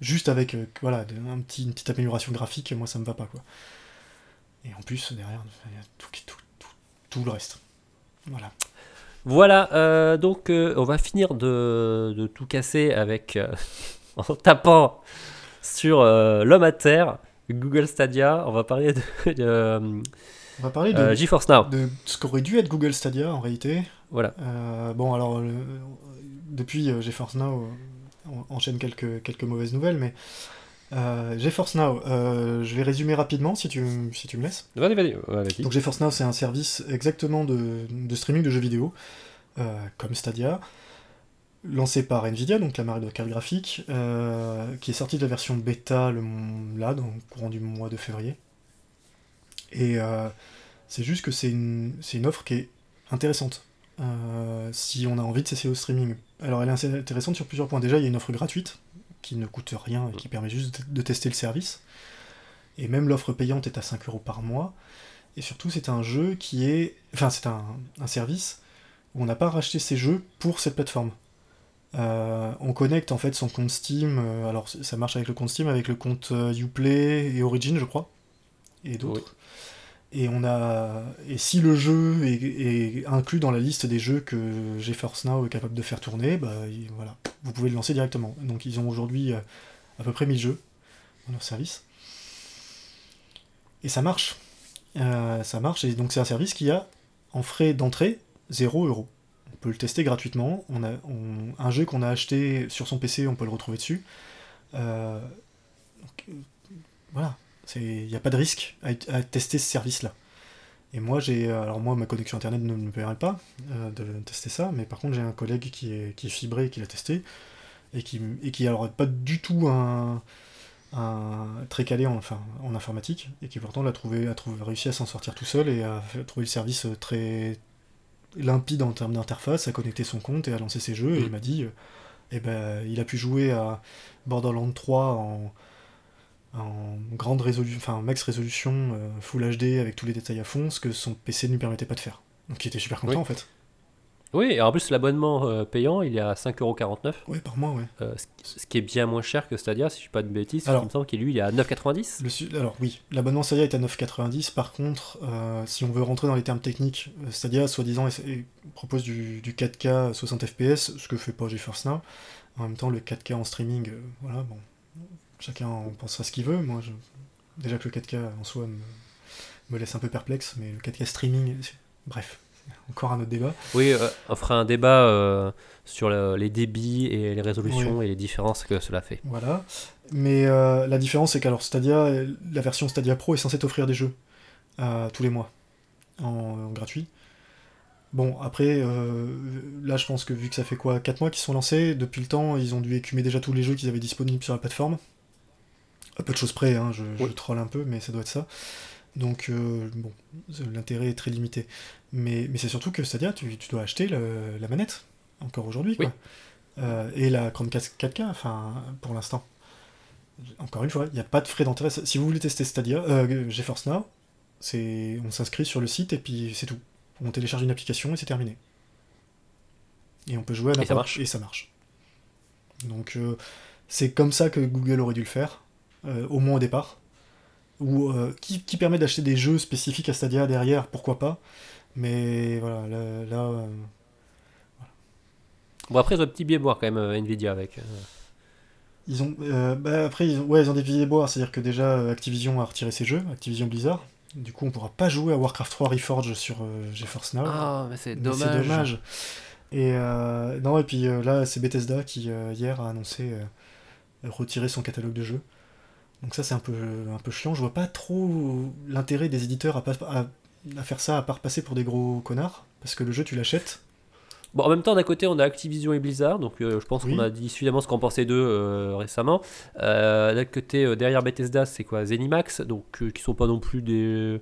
juste avec euh, voilà de- un petit, une petite amélioration graphique, moi ça me va pas quoi. Et en plus derrière il y a tout, qui- tout, tout, tout le reste. Voilà. Voilà, euh, donc euh, on va finir de, de tout casser avec en tapant sur l'homme à terre, Google Stadia. On va parler de, de, On va parler de, GeForce Now. de ce qu'aurait dû être Google Stadia en réalité. Voilà. Bon, alors, depuis GeForce Now, on enchaîne quelques, quelques mauvaises nouvelles, mais euh, GeForce Now, euh, je vais résumer rapidement si tu, si tu me laisses. Vas-y, vas-y. Donc GeForce Now, c'est un service exactement de, de streaming de jeux vidéo, euh, comme Stadia, lancé par Nvidia, donc la marque de carte graphique, euh, qui est sorti de la version bêta le, là, dans le courant du mois de février. Et c'est juste que c'est une, c'est une offre qui est intéressante. Euh, si on a envie de s'essayer au streaming. Alors elle est intéressante sur plusieurs points. Déjà, il y a une offre gratuite qui ne coûte rien et qui permet juste de tester le service. Et même l'offre payante est à 5 euros par mois. Et surtout, c'est un jeu qui est. Enfin, c'est un, un service où on n'a pas racheté ses jeux pour cette plateforme. Euh, on connecte en fait son compte Steam. euh, alors, ça marche avec le compte Steam, avec le compte euh, Uplay et Origin, je crois. Et d'autres. Et on a. Et si le jeu est, inclus dans la liste des jeux que GeForce Now est capable de faire tourner, bah il- voilà, vous pouvez le lancer directement. Donc ils ont aujourd'hui euh, à peu près 1000 jeux dans leur service. Et ça marche. Euh, ça marche, et donc c'est un service qui a en frais d'entrée 0 euros. On peut le tester gratuitement. On a, un jeu qu'on a acheté sur son PC, on peut le retrouver dessus. Euh, voilà, il n'y a pas de risque à, à tester ce service-là. Et moi, j'ai. Alors, moi, ma connexion internet ne me permet pas euh, de tester ça, mais par contre, j'ai un collègue qui est, qui est fibré et qui l'a testé, et qui, et qui alors, pas du tout un, un très calé en, enfin, en informatique, et qui pourtant l'a trouvé, a trouvé, réussi à s'en sortir tout seul et a trouvé le service euh, très limpide en termes d'interface, a connecté son compte et a lancé ses jeux, et il m'a dit. euh, eh ben, il a pu jouer à Borderlands 3 en, en grande résolution, enfin max résolution, euh, Full HD avec tous les détails à fond, ce que son PC ne lui permettait pas de faire. Donc il était super content Oui. en fait. Oui, et en plus, l'abonnement euh, payant, il est à 5,49€. Ouais, par mois, ouais. euh, ce, ce qui est bien moins cher que Stadia, si je dis pas de bêtises. Alors- il me semble qu'il lui, il est à 9,90€. Le Alors oui, l'abonnement Stadia est à 9,90. Par contre, si on veut rentrer dans les termes techniques, Stadia, soi-disant, propose du, du 4K 60 FPS, ce que fait pas GeForce Now. En même temps, le 4K en streaming, voilà, bon, chacun en pensera ce qu'il veut. Moi, je... déjà que le 4K en soi me, me laisse un peu perplexe, mais le 4K streaming, bref, encore un autre débat. Oui, euh, on fera un débat euh, sur le- les débits et les résolutions et les différences que cela fait. Voilà. Mais euh, la différence, c'est qu'alors Stadia, la version Stadia Pro est censée t'offrir des jeux euh, tous les mois en, en gratuit. Bon, après, euh, là, je pense que vu que ça fait quoi 4 mois qu'ils sont lancés, depuis le temps, ils ont dû écumer déjà tous les jeux qu'ils avaient disponibles sur la plateforme. À peu de choses près, hein, je, troll un peu, mais ça doit être ça. Donc, euh, bon, l'intérêt est très limité. Mais, mais c'est surtout que Stadia, tu, tu dois acheter le- la manette, encore aujourd'hui, quoi. Euh, et la Chromecast 4K, enfin, pour l'instant. Encore une fois, il n'y a pas de frais d'entrée. Si vous voulez tester Stadia, euh, GeForce Now, on s'inscrit sur le site et puis c'est tout. On télécharge une application et c'est terminé. Et on peut jouer à n'importe marche. et ça marche. Donc c'est comme ça que Google aurait dû le faire, au moins au départ. Ou euh, qui, qui permet d'acheter des jeux spécifiques à Stadia derrière, pourquoi pas. Mais voilà, là, là, euh, Bon, après, ils ont un petit biais boire quand même, euh, Nvidia avec. euh. Ils ont, euh, bah, après, ils ont, ouais, ils ont des piliers boire, c'est-à-dire que déjà euh, Activision a retiré ses jeux, Activision Blizzard. Du coup, on pourra pas jouer à Warcraft 3 Reforged sur euh, GeForce Now. Ah, mais c'est dommage. C'est dommage. Et euh, non, et puis euh, là, c'est Bethesda qui euh, hier a annoncé euh, retirer son catalogue de jeux. Donc ça, c'est un peu, un peu chiant. Je vois pas trop l'intérêt des éditeurs à, à, à faire ça à part passer pour des gros connards, parce que le jeu, tu l'achètes. Bon, en même temps, d'un côté, on a Activision et Blizzard, donc euh, je pense Oui. qu'on a dit suffisamment ce qu'en pensaient d'eux euh, récemment. Euh, d'un côté, derrière Bethesda, c'est quoi? Zenimax, donc qui sont pas non plus des,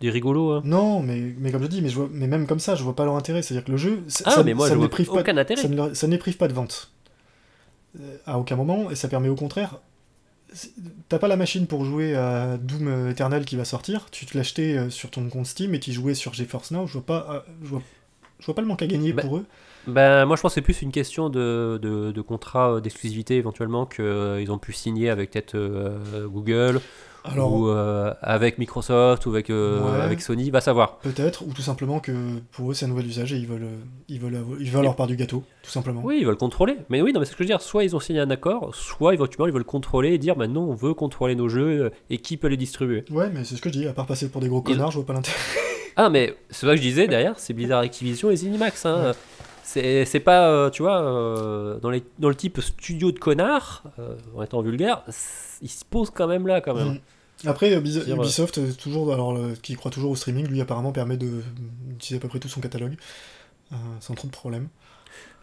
des rigolos. hein. Non, mais, mais comme je dis, mais, je vois, mais même comme ça, je vois pas leur intérêt. C'est-à-dire que le jeu, ça, Ah, ça- mais moi, ça je ne prive pas, aucun intérêt. ça ne, leur- ça ne les prive pas de vente. À aucun moment, et ça permet au contraire. T'as pas la machine pour jouer à Doom Eternal qui va sortir, tu te l'achetais euh, sur ton compte Steam et tu jouais sur GeForce Now, je vois pas, euh, je vois, je vois pas le manque à gagner Bah, pour eux. Ben, moi, je pense que c'est plus une question de, de, de contrat euh, d'exclusivité éventuellement qu'ils ont pu signer avec peut-être euh, Google Alors, ou euh, avec Microsoft ou avec, euh, Ouais. avec Sony, va savoir. peut-être, ou tout simplement que pour eux c'est un nouvel usage et ils veulent, euh, ils veulent, avoir- ils veulent leur part du gâteau, tout simplement. Oui, ils veulent contrôler. Mais oui, non, mais c'est ce que je veux dire. Soit ils ont signé un accord, soit éventuellement ils veulent contrôler et dire maintenant on veut contrôler nos jeux et qui peut les distribuer. Ouais, mais c'est ce que je dis, à part passer pour des gros Ils- connards, je vois pas l'intérêt. Ah, mais c'est ça que je disais derrière, c'est Blizzard Activision et Zenimax. Hein. C'est pas, euh, tu vois, euh, dans, les, dans le type studio de connards, euh, en étant vulgaire, ils se posent quand même là, quand même. Mm. Après, Ubisoft, toujours, alors, qui croit toujours au streaming, lui apparemment permet d'utiliser à peu près tout son catalogue, sans trop de problèmes.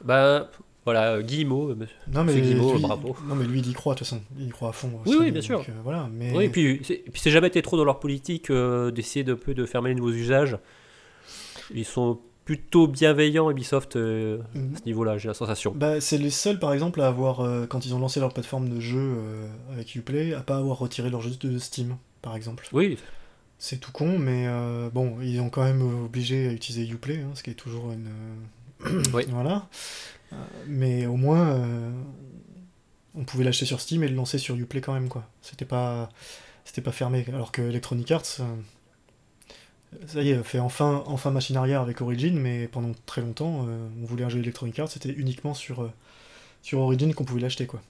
Bah, voilà, Guillemot, monsieur. Non mais, Guillemot, lui, bravo. non mais lui il y croit de toute façon, il y croit à fond. Oui, oui, bien sûr. euh, voilà, mais Oui, et puis, c'est- et puis c'est jamais été trop dans leur politique euh, d'essayer de peu de fermer les nouveaux usages. Ils sont plutôt bienveillants, Ubisoft, euh, Mm. à ce niveau-là, j'ai la sensation. bah, c'est les seuls par exemple à avoir, euh, quand ils ont lancé leur plateforme de jeu euh, avec Uplay, à pas avoir retiré leur jeu de Steam, par exemple. Oui, C'est tout con, mais bon, ils ont quand même obligé à utiliser Uplay, hein, ce qui est toujours une. Oui. Voilà. Mais au moins, on pouvait l'acheter sur Steam et le lancer sur Uplay quand même, quoi. C'était pas, c'était pas fermé. Alors que Electronic Arts, ça y est, fait enfin, enfin machine arrière avec Origin, mais pendant très longtemps, euh, on voulait un jeu Electronic Arts, c'était uniquement sur, euh, sur Origin qu'on pouvait l'acheter, quoi.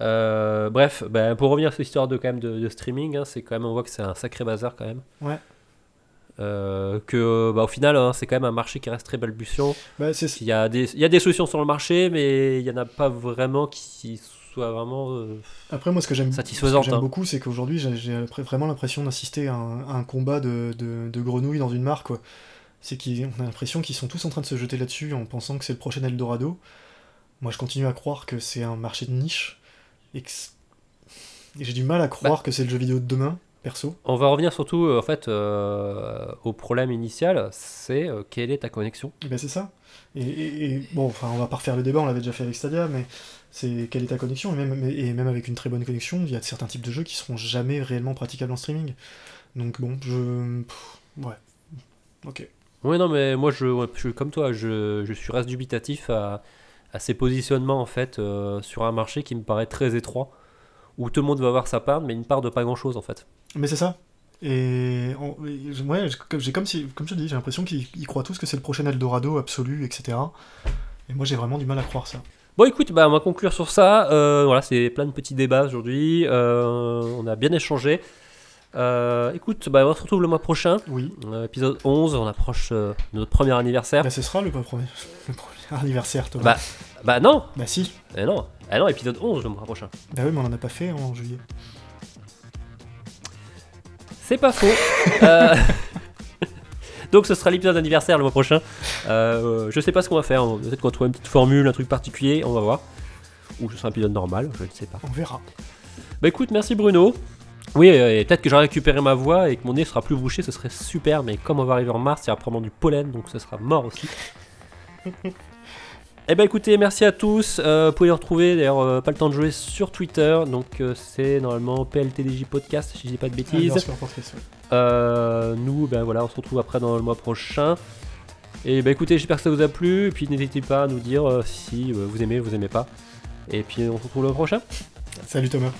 Euh, bref, ben, pour revenir sur l'histoire de, quand même, de, de streaming, hein, c'est quand même, on voit que c'est un sacré bazar quand même. Ouais. Euh, que bah, au final, hein, c'est quand même un marché qui reste très balbutiant. Bah, Il y, a des, il y a des solutions sur le marché, mais il n'y en a pas vraiment qui vraiment. euh, Après, moi, ce que j'aime Satisfaisante, ce que j'aime hein. beaucoup, c'est qu'aujourd'hui, j'ai- vraiment l'impression d'assister à, un à un combat de, de- de grenouilles dans une mare, quoi. C'est qu'on a l'impression qu'ils sont tous en train de se jeter là-dessus en pensant que c'est le prochain Eldorado. Moi, je continue à croire que c'est un marché de niche et que et j'ai du mal à croire Bah. que c'est le jeu vidéo de demain, perso. On va revenir surtout euh, en fait euh, au problème initial, c'est euh, quelle est ta connexion? Et ben c'est ça. Et, et- et, bon, enfin, on va pas refaire le débat, on l'avait déjà fait avec Stadia, mais c'est quelle est ta connexion et même, et même avec une très bonne connexion, il y a certains types de jeux qui seront jamais réellement praticables en streaming. Donc bon, je. pff, ouais. Ok. Oui, non, mais moi je, ouais, je comme toi, je, je suis reste dubitatif à, à ces positionnements en fait euh, sur un marché qui me paraît très étroit, où tout le monde va avoir sa part, mais une part de pas grand chose en fait. Mais c'est ça. Et, on- et ouais, j'ai- comme si, comme je te dis, j'ai l'impression qu'ils ils croient tous que c'est le prochain Eldorado absolu, etc. Et moi j'ai vraiment du mal à croire ça. Bon, écoute, bah, on va conclure sur ça. Euh, voilà, c'est plein de petits débats aujourd'hui. Euh, on a bien échangé. Euh, écoute, bah, on se retrouve le mois prochain. Oui. Euh, épisode 11, on approche de notre premier anniversaire. Bah, ce sera le premier, le premier anniversaire, Thomas. Bah, bah non, Bah si. eh non, eh non, épisode 11 le mois prochain. Bah oui, mais on en a pas fait en juillet. C'est pas faux. Donc ce sera l'épisode anniversaire le mois prochain. Euh, je sais pas ce qu'on va faire. Peut-être qu'on va trouver une petite formule, un truc particulier, on va voir. Ou ce sera un épisode normal, je ne sais pas. On verra. Bah écoute, merci Bruno. Oui, euh, et peut-être que j'aurai récupéré ma voix et que mon nez sera plus bouché, ce serait super, mais comme on va arriver en mars, il y aura probablement du pollen, donc ce sera mort aussi. Eh ben écoutez, merci à tous. Euh, vous pouvez les retrouver, d'ailleurs, euh, pas le temps de jouer sur Twitter, donc euh, c'est normalement PLTDJ Podcast, si je dis pas de bêtises. Ah. Euh, nous, ben voilà, on se retrouve après dans le mois prochain. Et ben écoutez, j'espère que ça vous a plu. Et puis n'hésitez pas à nous dire si vous aimez, vous aimez pas. Et puis on se retrouve le mois prochain. Salut Thomas.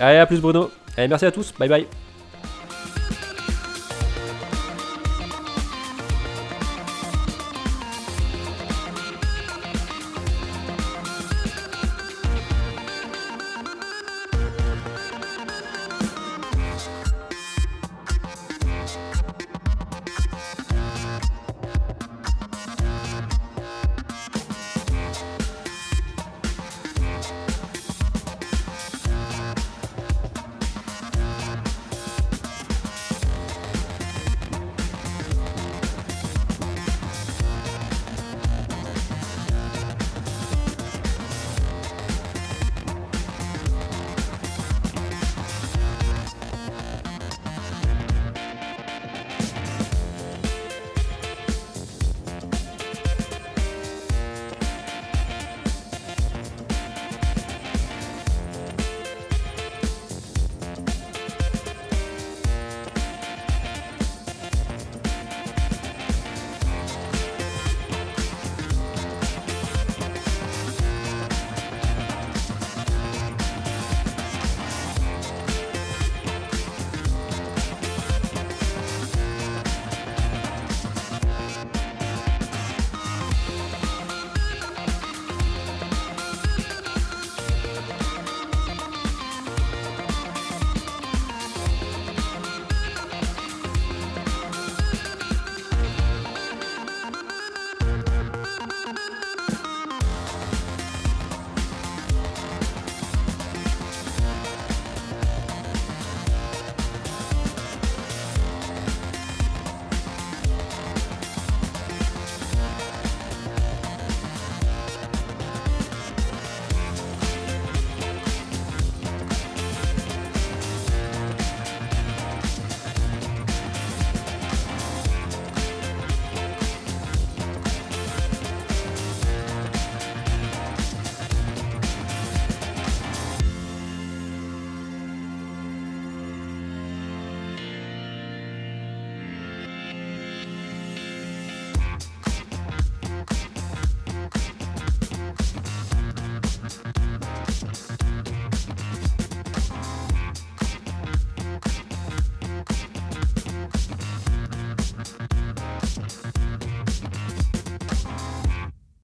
Allez, à plus Bruno. Allez, merci à tous. Bye bye.